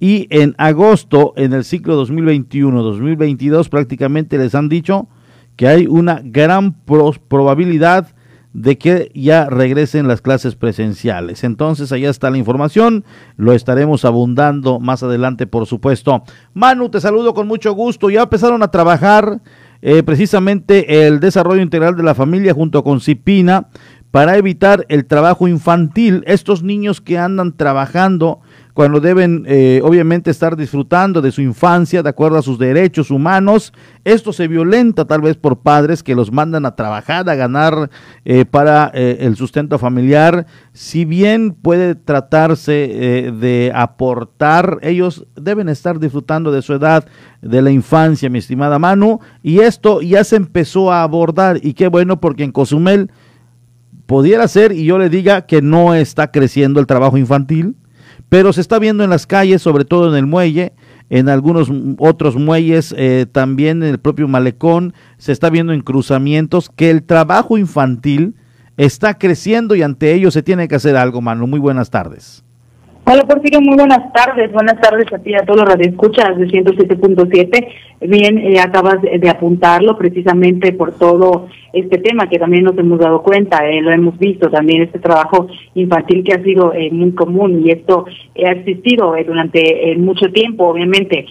[SPEAKER 1] y en agosto, en el ciclo 2021-2022, prácticamente les han dicho que hay una gran probabilidad de que ya regresen las clases presenciales. Entonces, allá está la información, lo estaremos abundando más adelante, por supuesto. Manu, te saludo con mucho gusto. Ya empezaron a trabajar eh, precisamente el desarrollo integral de la familia junto con CIPINA para evitar el trabajo infantil. Estos niños que andan trabajando cuando deben eh, obviamente estar disfrutando de su infancia de acuerdo a sus derechos humanos. Esto se violenta tal vez por padres que los mandan a trabajar, a ganar eh, para eh, el sustento familiar. Si bien puede tratarse de aportar, ellos deben estar disfrutando de su edad, de la infancia, mi estimada Manu. Y esto ya se empezó a abordar y qué bueno porque en Cozumel pudiera ser y yo le diga que no está creciendo el trabajo infantil pero se está viendo en las calles, sobre todo en el muelle, en algunos otros muelles, eh, también en el propio malecón, se está viendo en cruzamientos que el trabajo infantil está creciendo y ante ello se tiene que hacer algo, Manu. Muy buenas tardes.
[SPEAKER 20] Hola Porfirio, muy buenas tardes. Buenas tardes a ti a todos los radioescuchas de 107.7. Bien, eh, acabas de apuntarlo precisamente por todo este tema que también nos hemos dado cuenta, eh, lo hemos visto también, este trabajo infantil que ha sido eh, muy común y esto ha existido durante mucho tiempo, obviamente,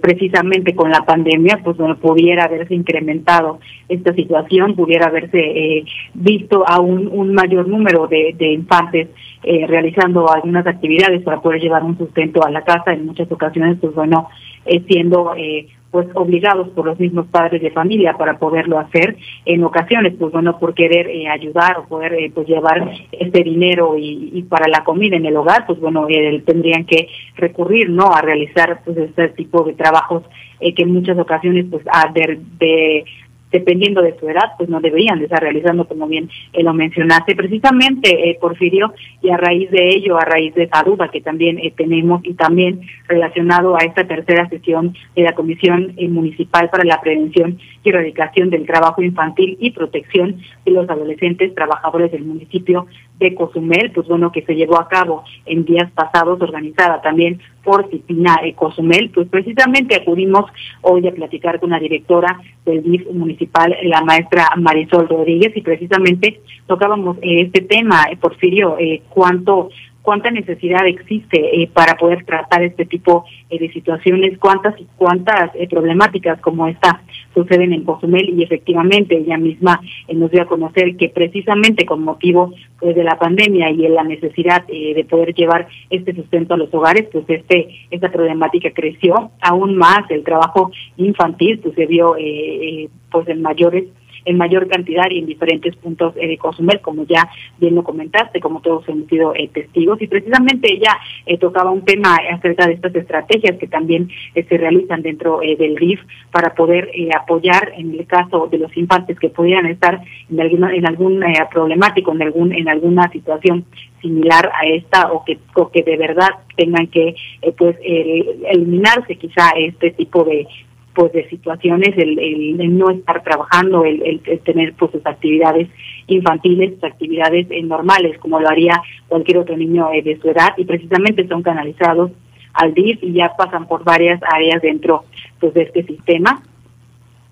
[SPEAKER 20] precisamente con la pandemia, pues bueno, pudiera haberse incrementado esta situación, pudiera haberse visto a un, mayor número de, de infantes realizando algunas actividades para poder llevar un sustento a la casa, en muchas ocasiones, pues bueno, eh, siendo eh, pues obligados por los mismos padres de familia para poderlo hacer, en ocasiones, pues bueno, por querer eh, ayudar o poder pues llevar este dinero y, para la comida en el hogar, pues bueno, tendrían que recurrir, ¿no?, a realizar pues este tipo de trabajos que en muchas ocasiones, pues, a de dependiendo de su edad, pues no deberían de estar realizando, como bien eh, lo mencionaste, precisamente, eh, Porfirio, y a raíz de ello, a raíz de esa duda que también eh, tenemos y también relacionado a esta tercera sesión de la Comisión eh, Municipal para la Prevención y Erradicación del Trabajo Infantil y Protección de los Adolescentes Trabajadores del municipio de Cozumel, pues bueno, que se llevó a cabo en días pasados, organizada también por Cipina Cozumel, pues precisamente acudimos hoy a platicar con la directora del DIF municipal, la maestra Marisol Rodríguez, y precisamente tocábamos eh, este tema, eh, Porfirio, eh, cuánto cuánta necesidad existe eh, para poder tratar este tipo eh, de situaciones, cuántas cuántas eh, problemáticas como esta suceden en Cozumel. Y efectivamente ella misma nos dio a conocer que precisamente con motivo pues, de la pandemia y en la necesidad de poder llevar este sustento a los hogares, pues este esta problemática creció aún más, el trabajo infantil pues se pues en mayores en mayor cantidad y en diferentes puntos eh, de Cozumel, como ya bien lo comentaste, como todos hemos sido eh, testigos. Y precisamente ella eh, tocaba un tema acerca de estas estrategias que también se realizan dentro del RIF para poder apoyar en el caso de los infantes que pudieran estar en alguna en algún problemático, en algún en alguna situación similar a esta o que, o que de verdad tengan que pues eliminarse quizá este tipo de, pues de situaciones, el, el, no estar trabajando, el, el, tener pues sus actividades infantiles, sus actividades eh, normales, como lo haría cualquier otro niño eh, de su edad, y precisamente son canalizados al DIF y ya pasan por varias áreas dentro pues de este sistema.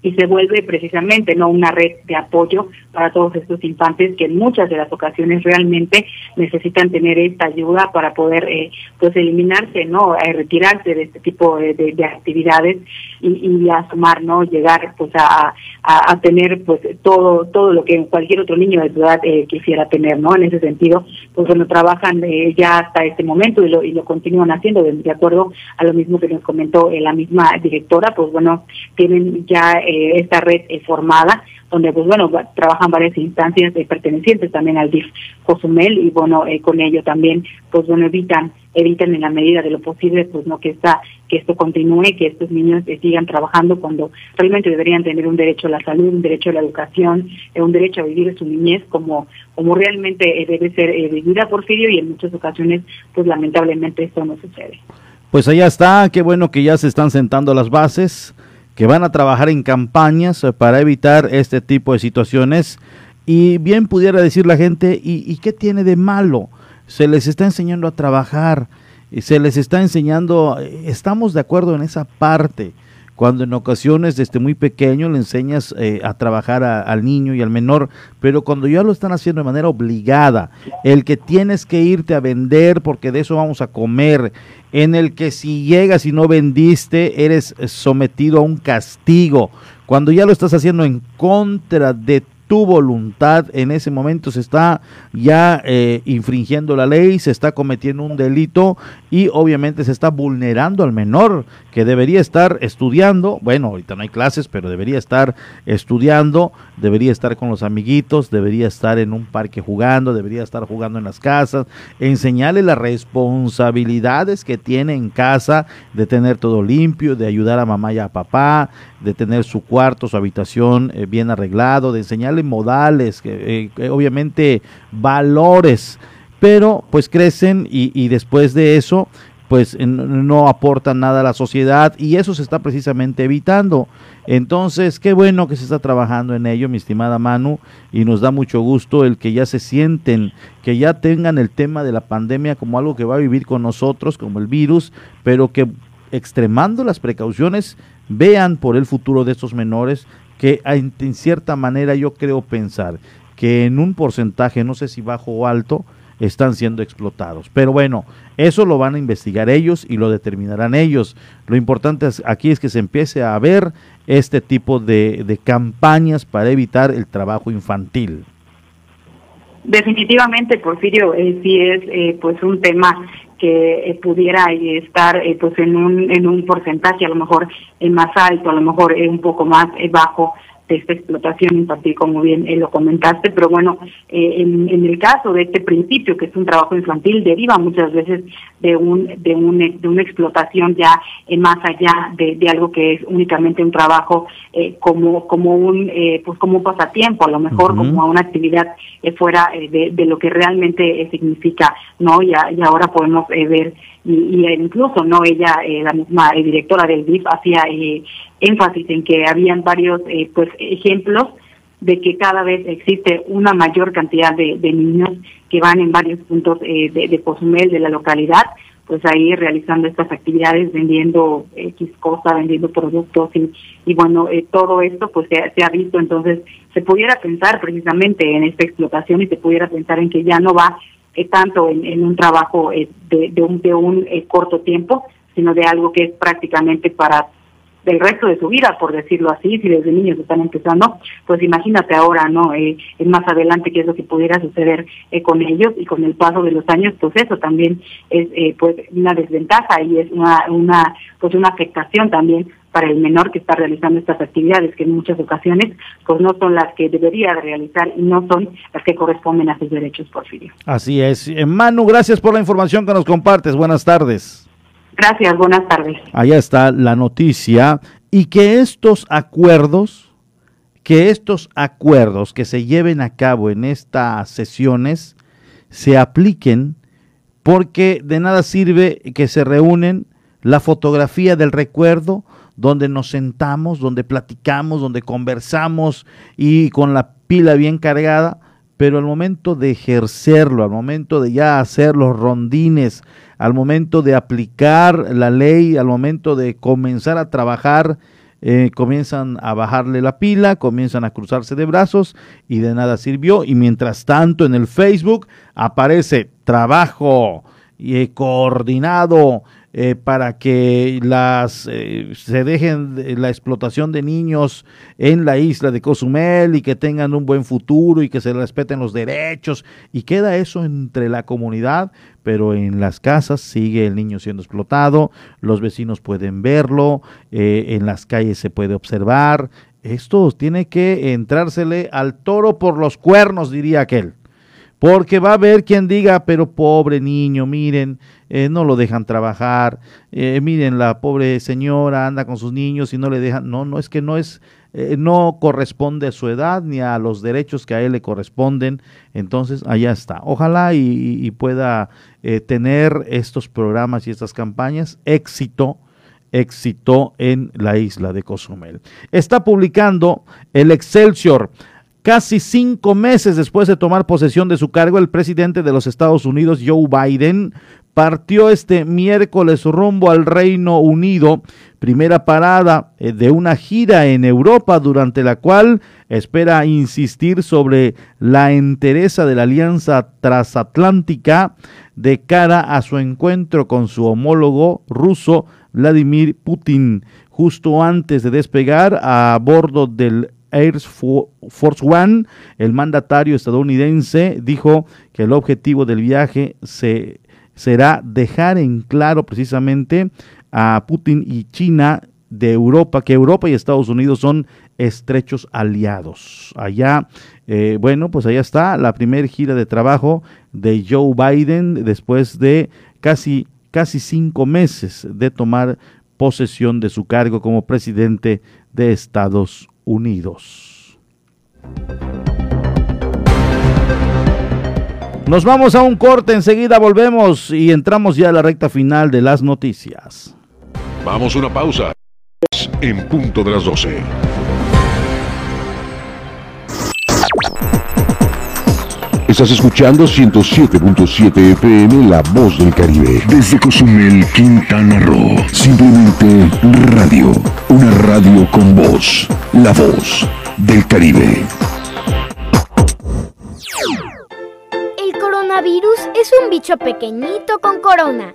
[SPEAKER 20] Y se vuelve precisamente no una red de apoyo para todos estos infantes que en muchas de las ocasiones realmente necesitan tener esta ayuda para poder eh, pues eliminarse no eh, retirarse de este tipo de, de, actividades y, y, a no llegar pues a, a, tener pues todo todo lo que cualquier otro niño de edad eh, quisiera tener no en ese sentido pues bueno trabajan eh, ya hasta este momento y lo y lo continúan haciendo de, acuerdo a lo mismo que nos comentó la misma directora pues bueno tienen ya eh, esta red eh, formada, donde pues bueno, trabajan varias instancias eh, pertenecientes también al DIF Cozumel y bueno, con ello también pues bueno, evitan evitan en la medida de lo posible pues no que esta que esto continúe, que estos niños sigan trabajando cuando realmente deberían tener un derecho a la salud, un derecho a la educación, un derecho a vivir su niñez como como realmente debe ser vivida Porfirio y en muchas ocasiones pues lamentablemente esto no sucede.
[SPEAKER 1] Pues allá está, qué bueno que ya se están sentando las bases que van a trabajar en campañas eh, para evitar este tipo de situaciones. Y bien pudiera decir la gente, ¿y, qué tiene de malo? Se les está enseñando a trabajar, se les está enseñando, eh, estamos de acuerdo en esa parte, cuando en ocasiones desde muy pequeño le enseñas eh, a trabajar al niño y al menor, pero cuando ya lo están haciendo de manera obligada, el que tienes que irte a vender porque de eso vamos a comer, en el que si llegas y no vendiste, eres sometido a un castigo. Cuando ya lo estás haciendo en contra de tu voluntad en ese momento se está ya eh, infringiendo la ley, se está cometiendo un delito y obviamente se está vulnerando al menor que debería estar estudiando, bueno, ahorita no hay clases, pero debería estar estudiando, debería estar con los amiguitos, debería estar en un parque jugando, debería estar jugando en las casas, enseñarle las responsabilidades que tiene en casa de tener todo limpio, de ayudar a mamá y a papá, de tener su cuarto, su habitación eh, bien arreglado, de enseñarle modales, eh, obviamente valores, pero pues crecen y después de eso pues no aportan nada a la sociedad y eso se está precisamente evitando. Entonces, qué bueno que se está trabajando en ello, mi estimada Manu, y nos da mucho gusto el que ya se sienten, que ya tengan el tema de la pandemia como algo que va a vivir con nosotros, como el virus, pero que extremando las precauciones vean por el futuro de estos menores que en cierta manera yo creo pensar que en un porcentaje, no sé si bajo o alto, están siendo explotados. Pero bueno, eso lo van a investigar ellos y lo determinarán ellos. Lo importante aquí es que se empiece a ver este tipo de, de campañas para evitar el trabajo infantil.
[SPEAKER 20] Definitivamente, Porfirio, eh, sí es eh, pues un tema que eh, pudiera estar eh, pues en un en un porcentaje a lo mejor más alto, a lo mejor un poco más bajo de esta explotación infantil, como bien eh, lo comentaste, pero bueno, eh, en, el caso de este principio, que es un trabajo infantil, deriva muchas veces de un de, un, de una explotación ya eh, más allá de, algo que es únicamente un trabajo como como un pues como un pasatiempo, a lo mejor como una actividad fuera de, de, lo que realmente significa, ¿no? Y, y ahora podemos ver y, incluso no ella la misma directora del DIF hacía énfasis en que habían varios eh, pues ejemplos de que cada vez existe una mayor cantidad de, niños que van en varios puntos eh, de, de Cozumel, de la localidad, pues ahí realizando estas actividades, vendiendo X cosa, vendiendo productos y, y bueno, eh, todo esto pues se, ha visto, entonces se pudiera pensar precisamente en esta explotación y se pudiera pensar en que ya no va tanto en, un trabajo de, de un, de un corto tiempo, sino de algo que es prácticamente para del resto de su vida, por decirlo así, si desde niños están empezando, pues imagínate ahora, ¿no? Eh, más adelante qué es lo que pudiera suceder eh, con ellos y con el paso de los años, pues eso también es eh, pues una desventaja y es una, una pues una afectación también para el menor que está realizando estas actividades que en muchas ocasiones pues no son las que debería realizar y no son las que corresponden a sus derechos, Porfirio.
[SPEAKER 1] Así es. Manu, gracias por la información que nos compartes. Buenas tardes.
[SPEAKER 20] Gracias, buenas tardes.
[SPEAKER 1] Allá está la noticia y que estos acuerdos, que estos acuerdos que se lleven a cabo en estas sesiones se apliquen porque de nada sirve que se reúnen la fotografía del recuerdo donde nos sentamos, donde platicamos, donde conversamos y con la pila bien cargada, pero al momento de ejercerlo, al momento de ya hacer los rondines, al momento de aplicar la ley, al momento de comenzar a trabajar, eh, comienzan a bajarle la pila, comienzan a cruzarse de brazos y de nada sirvió. Y mientras tanto en el Facebook aparece trabajo y coordinado eh, para que las eh, se dejen la explotación de niños en la isla de Cozumel y que tengan un buen futuro y que se respeten los derechos y queda eso entre la comunidad, pero en las casas sigue el niño siendo explotado, los vecinos pueden verlo, eh, en las calles se puede observar. Esto tiene que entrársele al toro por los cuernos, diría aquel. Porque va a haber quien diga, pero pobre niño, miren, eh, no lo dejan trabajar, eh, miren, la pobre señora anda con sus niños y no le dejan, no, no es que no es, eh, no corresponde a su edad ni a los derechos que a él le corresponden, entonces allá está. Ojalá y, pueda tener estos programas y estas campañas éxito éxito en la isla de Cozumel. Está publicando el Excelsior Casi cinco meses después de tomar posesión de su cargo, el presidente de los Estados Unidos, Joe Biden, partió este miércoles rumbo al Reino Unido, primera parada eh, de una gira en Europa durante la cual espera insistir sobre la entereza de la alianza transatlántica de cara a su encuentro con su homólogo ruso Vladimir Putin. Justo antes de despegar a bordo del Air Force One, el mandatario estadounidense dijo que el objetivo del viaje se, será dejar en claro precisamente a Putin y China de Europa, que Europa y Estados Unidos son estrechos aliados. Allá, eh, bueno, pues allá está la primera gira de trabajo de Joe Biden después de casi, casi cinco meses de tomar posesión de su cargo como presidente de Estados Unidos. Nos vamos a un corte, enseguida volvemos y entramos ya a la recta final de las noticias.
[SPEAKER 18] Vamos a una pausa. En punto de las 12. Estás escuchando 107.7 FM La Voz del Caribe. Desde Cozumel, Quintana Roo. Simplemente radio. Una radio con voz. La Voz del Caribe.
[SPEAKER 7] El coronavirus es un bicho pequeñito con corona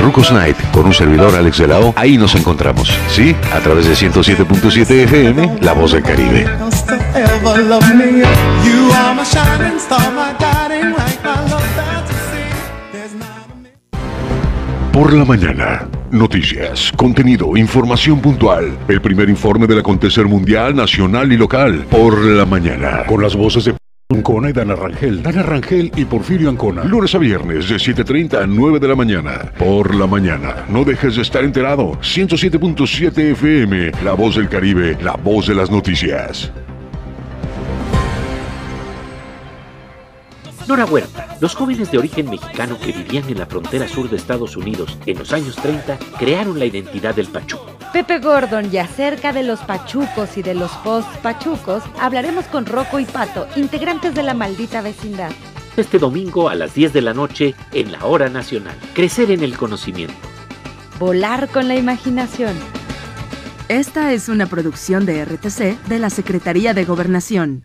[SPEAKER 8] Rucos Night, con un servidor Alex de la. Ahí nos encontramos, ¿sí? A través de 107.7 FM, La Voz del Caribe. Por la mañana, noticias, contenido, información puntual. El primer informe del acontecer mundial, nacional y local. Por la mañana, con las voces de Ancona y Dana Rangel. Dana Rangel y Porfirio Ancona. Lunes a viernes de 7.30 a 9 de la mañana. Por la mañana. No dejes de estar enterado. 107.7 FM. La voz del Caribe. La voz de las noticias.
[SPEAKER 9] Nora Huerta, los jóvenes de origen mexicano que vivían en la frontera sur de Estados Unidos en los años 30 crearon la identidad del pachuco.
[SPEAKER 10] Pepe Gordon y acerca de los pachucos y de los post-pachucos hablaremos con Rocco y Pato, integrantes de la maldita vecindad.
[SPEAKER 9] Este domingo a las 10 de la noche en la Hora Nacional. Crecer en el conocimiento.
[SPEAKER 10] Volar con la imaginación.
[SPEAKER 11] Esta es una producción de RTC de la Secretaría de Gobernación.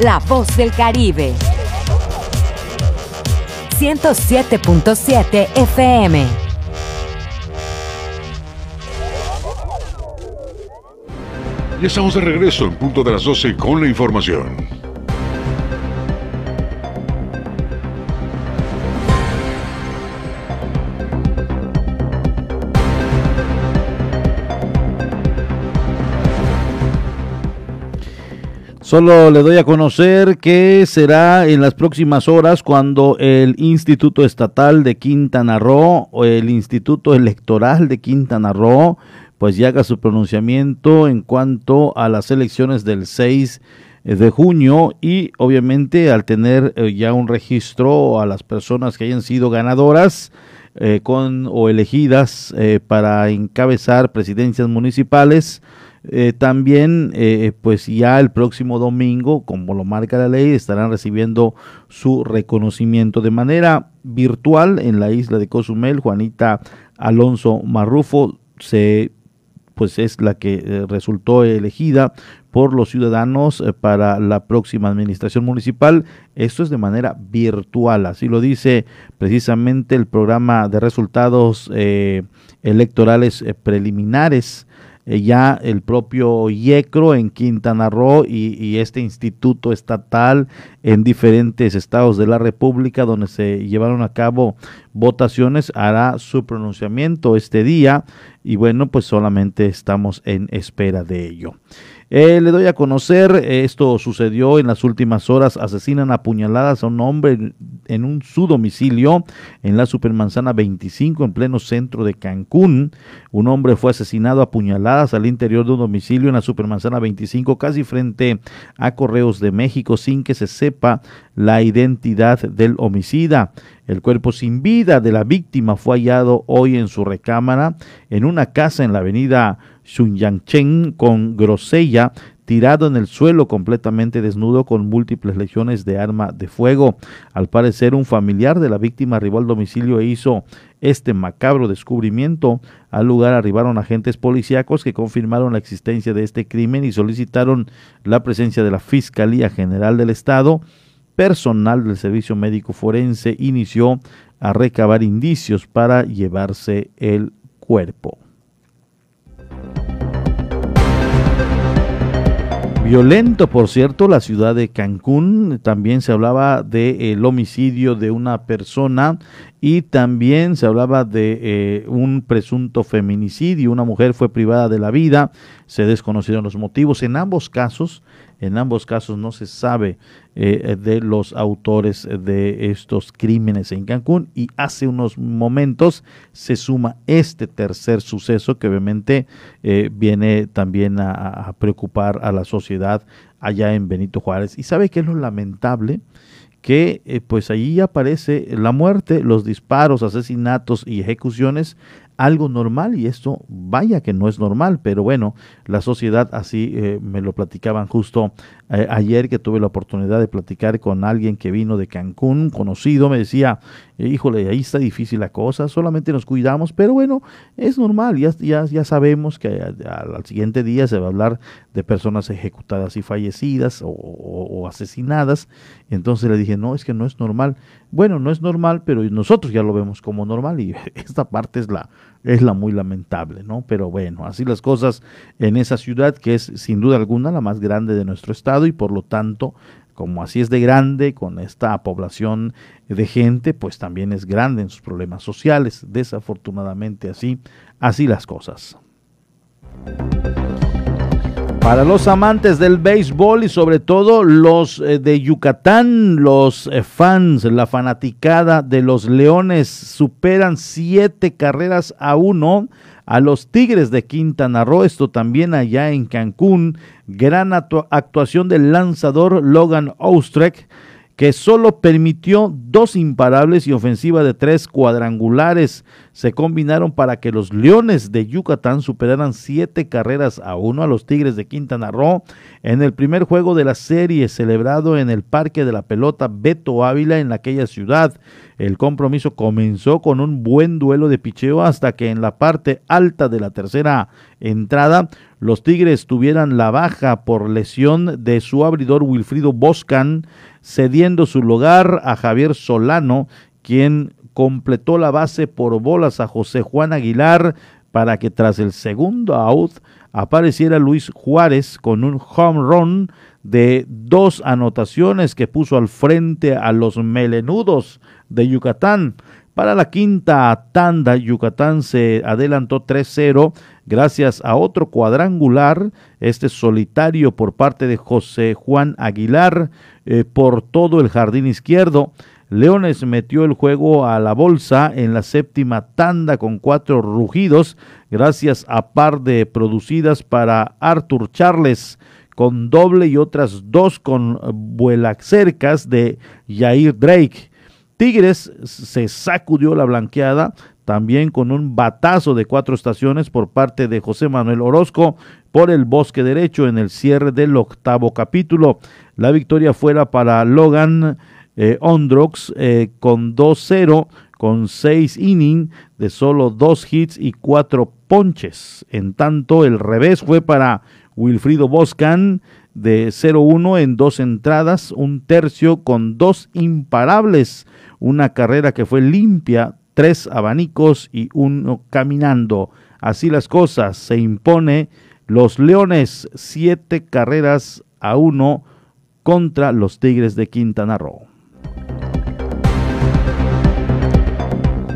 [SPEAKER 12] La voz del Caribe. 107.7 FM.
[SPEAKER 18] Y estamos de regreso en punto de las 12 con la información.
[SPEAKER 1] Solo le doy a conocer que será en las próximas horas cuando el Instituto Estatal de Quintana Roo o el Instituto Electoral de Quintana Roo pues ya haga su pronunciamiento en cuanto a las elecciones del 6 de junio y obviamente al tener eh, ya un registro a las personas que hayan sido ganadoras eh, con o elegidas eh, para encabezar presidencias municipales eh, también, eh, pues ya el próximo domingo, como lo marca la ley, estarán recibiendo su reconocimiento de manera virtual en la isla de Cozumel. Juanita Alonso Marrufo se pues es la que eh, resultó elegida por los ciudadanos para la próxima administración municipal. Esto es de manera virtual, así lo dice precisamente el programa de resultados electorales preliminares eh, ya el propio IECRO en Quintana Roo y, este instituto estatal en diferentes estados de la República donde se llevaron a cabo votaciones hará su pronunciamiento este día y bueno pues solamente estamos en espera de ello. Eh, le doy a conocer, esto sucedió en las últimas horas, asesinan a puñaladas a un hombre en, un su domicilio en la Supermanzana 25 en pleno centro de Cancún. Un hombre fue asesinado a puñaladas al interior de un domicilio en la Supermanzana 25 casi frente a Correos de México sin que se sepa la identidad del homicida. El cuerpo sin vida de la víctima fue hallado hoy en su recámara en una casa en la avenida Xunyangchen con Grosella, tirado en el suelo completamente desnudo con múltiples lesiones de arma de fuego. Al parecer un familiar de la víctima arribó al domicilio e hizo este macabro descubrimiento. Al lugar arribaron agentes policíacos que confirmaron la existencia de este crimen y solicitaron la presencia de la Fiscalía General del Estado. Personal del Servicio Médico Forense inició a recabar indicios para llevarse el cuerpo. Violento, por cierto, la ciudad de Cancún. También se hablaba del homicidio de una persona y también se hablaba de eh, un presunto feminicidio. Una mujer fue privada de la vida. Se desconocieron los motivos. En ambos casos, en ambos casos no se sabe eh, de los autores de estos crímenes en Cancún y hace unos momentos se suma este tercer suceso que obviamente eh, viene también a, preocupar a la sociedad allá en Benito Juárez. ¿Y sabe qué es lo lamentable? que eh, pues allí aparece la muerte, los disparos, asesinatos y ejecuciones algo normal y esto vaya que no es normal, pero bueno, la sociedad así eh, me lo platicaban justo eh, ayer que tuve la oportunidad de platicar con alguien que vino de Cancún, conocido, me decía, híjole, ahí está difícil la cosa, solamente nos cuidamos, pero bueno, es normal, ya, ya, ya sabemos que al siguiente día se va a hablar de personas ejecutadas y fallecidas o asesinadas, entonces le dije, no, es que no es normal, bueno, no es normal, pero nosotros ya lo vemos como normal y esta parte es la, es la muy lamentable, ¿no? Pero bueno, así las cosas en esa ciudad que es sin duda alguna la más grande de nuestro estado y por lo tanto, como así es de grande, con esta población de gente, pues también es grande en sus problemas sociales. Desafortunadamente así, así las cosas. Para los amantes del béisbol y sobre todo los eh, de Yucatán, los eh, fans, la fanaticada de los Leones superan siete carreras a uno a los Tigres de Quintana Roo, esto también allá en Cancún. Gran actuación del lanzador Logan Ostrek que solo permitió dos imparables y ofensiva de tres cuadrangulares. Se combinaron para que los Leones de Yucatán superaran siete carreras a uno a los Tigres de Quintana Roo en el primer juego de la serie celebrado en el Parque de la Pelota Beto Ávila en aquella ciudad. El compromiso comenzó con un buen duelo de picheo hasta que en la parte alta de la tercera entrada los Tigres tuvieran la baja por lesión de su abridor Wilfrido Boscan cediendo su lugar a Javier Solano, quien completó la base por bolas a José Juan Aguilar para que tras el segundo out apareciera Luis Juárez con un home run de dos anotaciones que puso al frente a los melenudos de Yucatán. Para la quinta tanda, Yucatán se adelantó 3-0 gracias a otro cuadrangular, este solitario por parte de José Juan Aguilar eh, por todo el jardín izquierdo. Leones metió el juego a la bolsa en la séptima tanda con cuatro rugidos, gracias a par de producidas para Arthur Charles con doble y otras dos con vuelacercas de Jair Drake. Tigres se sacudió la blanqueada también con un batazo de cuatro estaciones por parte de José Manuel Orozco por el bosque derecho en el cierre del octavo capítulo. La victoria fuera para Logan eh, Ondrox eh, con 2-0 con seis innings de solo dos hits y cuatro ponches. En tanto, el revés fue para Wilfrido Boscan de 0-1 en dos entradas, un tercio con dos imparables una carrera que fue limpia, tres abanicos y uno caminando. Así las cosas, se impone los Leones siete carreras a uno contra los Tigres de Quintana Roo.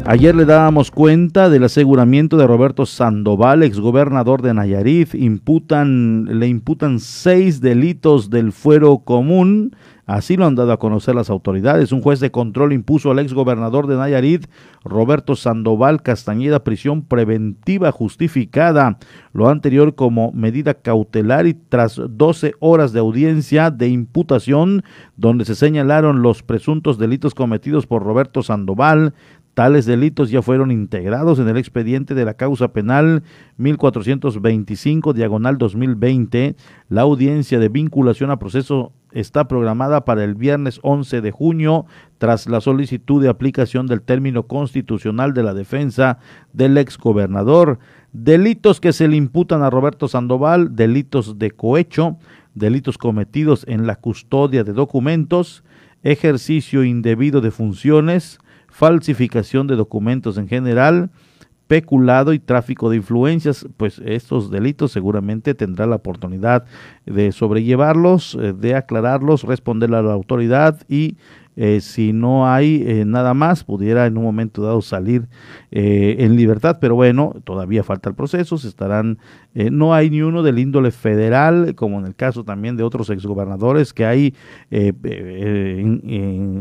[SPEAKER 1] Ayer le dábamos cuenta del aseguramiento de Roberto Sandoval, exgobernador de Nayarit. Imputan, le imputan seis delitos del fuero común Así lo han dado a conocer las autoridades. Un juez de control impuso al exgobernador de Nayarit, Roberto Sandoval Castañeda, prisión preventiva justificada, lo anterior como medida cautelar y tras 12 horas de audiencia de imputación, donde se señalaron los presuntos delitos cometidos por Roberto Sandoval, Tales delitos ya fueron integrados en el expediente de la causa penal 1425 diagonal 2020. La audiencia de vinculación a proceso está programada para el viernes 11 de junio tras la solicitud de aplicación del término constitucional de la defensa del exgobernador. Delitos que se le imputan a Roberto Sandoval, delitos de cohecho, delitos cometidos en la custodia de documentos, ejercicio indebido de funciones, falsificación de documentos en general, peculado y tráfico de influencias, pues estos delitos seguramente tendrá la oportunidad de sobrellevarlos, eh, de aclararlos, responder a la autoridad y eh, si no hay eh, nada más, pudiera en un momento dado salir en libertad, pero bueno, todavía falta el proceso, se estarán, no hay ni uno del índole federal, como en el caso también de otros exgobernadores, que hay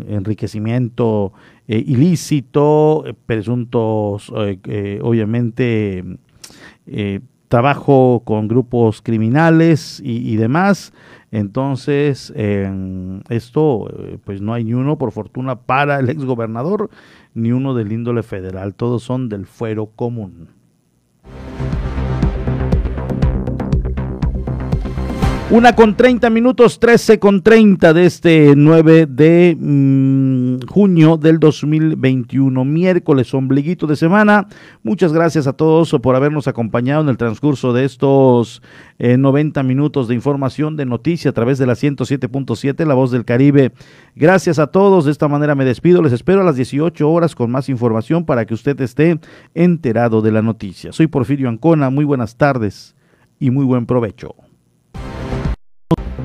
[SPEAKER 1] enriquecimiento ilícito, presuntos, obviamente, trabajo con grupos criminales y, y demás. Entonces, esto, eh, pues no hay ni uno, por fortuna, para el exgobernador, ni uno del índole federal, todos son del fuero común. Una con 30 minutos, 13 con 30 de este 9 de mm, junio del 2021, miércoles, ombliguito de semana. Muchas gracias a todos por habernos acompañado en el transcurso de estos 90 eh, minutos de información, de noticia a través de la 107.7, La Voz del Caribe. Gracias a todos, de esta manera me despido, les espero a las 18 horas con más información para que usted esté enterado de la noticia. Soy Porfirio Ancona, muy buenas tardes y muy buen provecho.